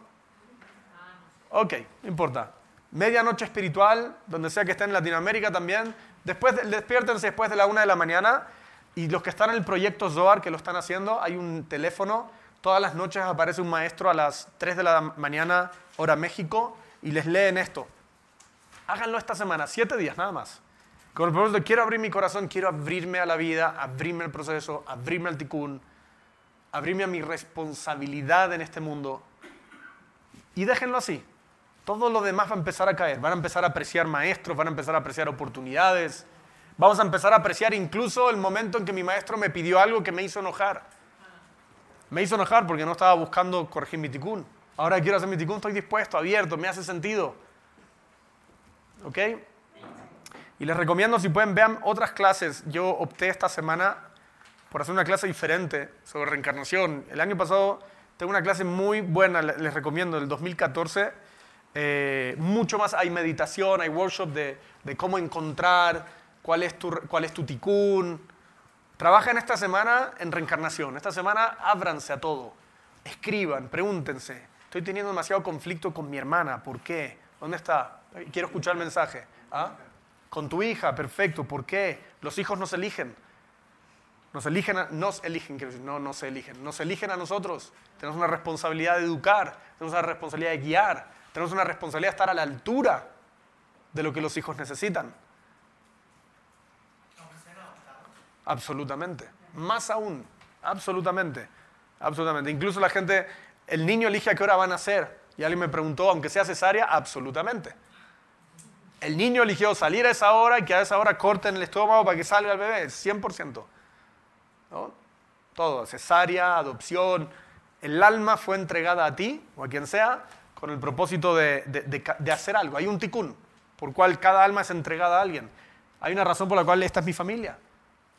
Ok, no importa. Medianoche espiritual, donde sea que estén en Latinoamérica también. Después, despiértense después de la una de la mañana. Y los que están en el proyecto Zoar, que lo están haciendo, hay un teléfono. Todas las noches aparece un maestro a las 3 de la mañana, hora México, y les leen esto. Háganlo esta semana, siete días nada más. Con el propósito, quiero abrir mi corazón, quiero abrirme a la vida, abrirme al proceso, abrirme al tikkun, abrirme a mi responsabilidad en este mundo. Y déjenlo así todo lo demás va a empezar a caer. Van a empezar a apreciar maestros, van a empezar a apreciar oportunidades. Vamos a empezar a apreciar incluso el momento en que mi maestro me pidió algo que me hizo enojar. Me hizo enojar porque no estaba buscando corregir mi ticún. Ahora quiero hacer mi ticún, estoy dispuesto, abierto, me hace sentido. ¿Ok? Y les recomiendo, si pueden, vean otras clases. Yo opté esta semana por hacer una clase diferente sobre reencarnación. El año pasado tengo una clase muy buena, les recomiendo, del 2014 eh, mucho más, hay meditación, hay workshop de, cómo encontrar cuál es tu, cuál es tu tikkun. Trabajen esta semana en reencarnación. Esta semana ábranse a todo. Escriban, pregúntense. Estoy teniendo demasiado conflicto con mi hermana. ¿Por qué? ¿Dónde está? Quiero escuchar el mensaje. ¿Ah? Con tu hija, perfecto. ¿Por qué? Los hijos nos eligen. Nos eligen, nos eligen, no nos eligen. Nos eligen a nosotros. Tenemos una responsabilidad de educar, tenemos una responsabilidad de guiar, tenemos una responsabilidad de estar a la altura de lo que los hijos necesitan. Absolutamente. Más aún. Absolutamente. Absolutamente. Incluso la gente, el niño elige a qué hora van a nacer. Y alguien me preguntó, aunque sea cesárea, absolutamente. El niño eligió salir a esa hora y que a esa hora corten el estómago para que salga el bebé. 100%. ¿No? Todo. Cesárea, adopción. El alma fue entregada a ti o a quien sea con el propósito de, hacer algo. Hay un ticún por cual cada alma es entregada a alguien. Hay una razón por la cual esta es mi familia.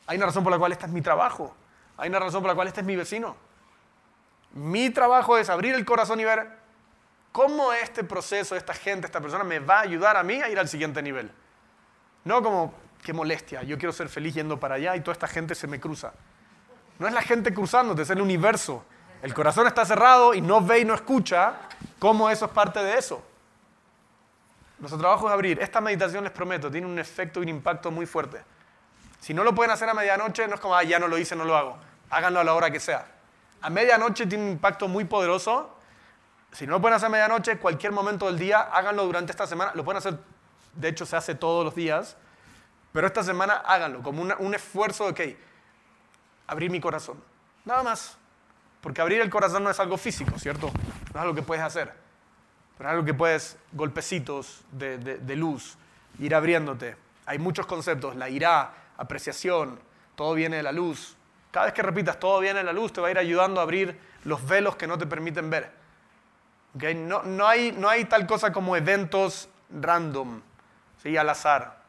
Hay una razón por la cual esta es mi trabajo. Hay una razón por la cual este es mi vecino. Mi trabajo es abrir el corazón y ver cómo este proceso, esta gente, esta persona me va a ayudar a mí a ir al siguiente nivel. No como, qué molestia, yo quiero ser feliz yendo para allá y toda esta gente se me cruza. No es la gente cruzándote, es el universo. El corazón está cerrado y no ve y no escucha, ¿Cómo eso es parte de eso? Nuestro trabajo es abrir. Esta meditación, les prometo, tiene un efecto y un impacto muy fuerte. Si no lo pueden hacer a medianoche, no es como, ah, ya no lo hice, no lo hago. Háganlo a la hora que sea. A medianoche tiene un impacto muy poderoso. Si no lo pueden hacer a medianoche, cualquier momento del día, háganlo durante esta semana. Lo pueden hacer, de hecho, se hace todos los días. Pero esta semana háganlo como un esfuerzo de, ok, abrir mi corazón. Nada más. Porque abrir el corazón no es algo físico, ¿cierto? No es algo que puedes hacer. Pero es algo que puedes, golpecitos de, de luz, ir abriéndote. Hay muchos conceptos, la ira, apreciación, todo viene de la luz. Cada vez que repitas todo viene de la luz, te va a ir ayudando a abrir los velos que no te permiten ver. No, no, hay, no hay tal cosa como eventos random, ¿sí? al azar.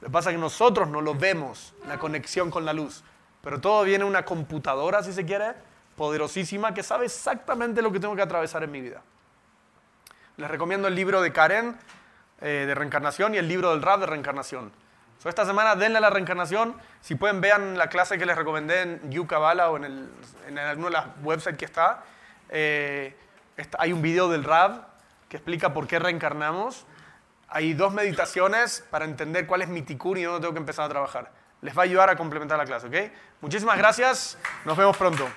Lo que pasa es que nosotros no lo vemos, la conexión con la luz. Pero todo viene una computadora, si se quiere, poderosísima, que sabe exactamente lo que tengo que atravesar en mi vida. Les recomiendo el libro de Karen eh, de reencarnación y el libro del rap de reencarnación. Esta semana denle a la reencarnación. Si pueden, vean la clase que les recomendé en YouKabala o en, el, en alguna de las websites que está. Eh, hay un video del rap que explica por qué reencarnamos. Hay dos meditaciones para entender cuál es mi tikkun y dónde tengo que empezar a trabajar. Les va a ayudar a complementar la clase, ¿ok? Muchísimas gracias. Nos vemos pronto.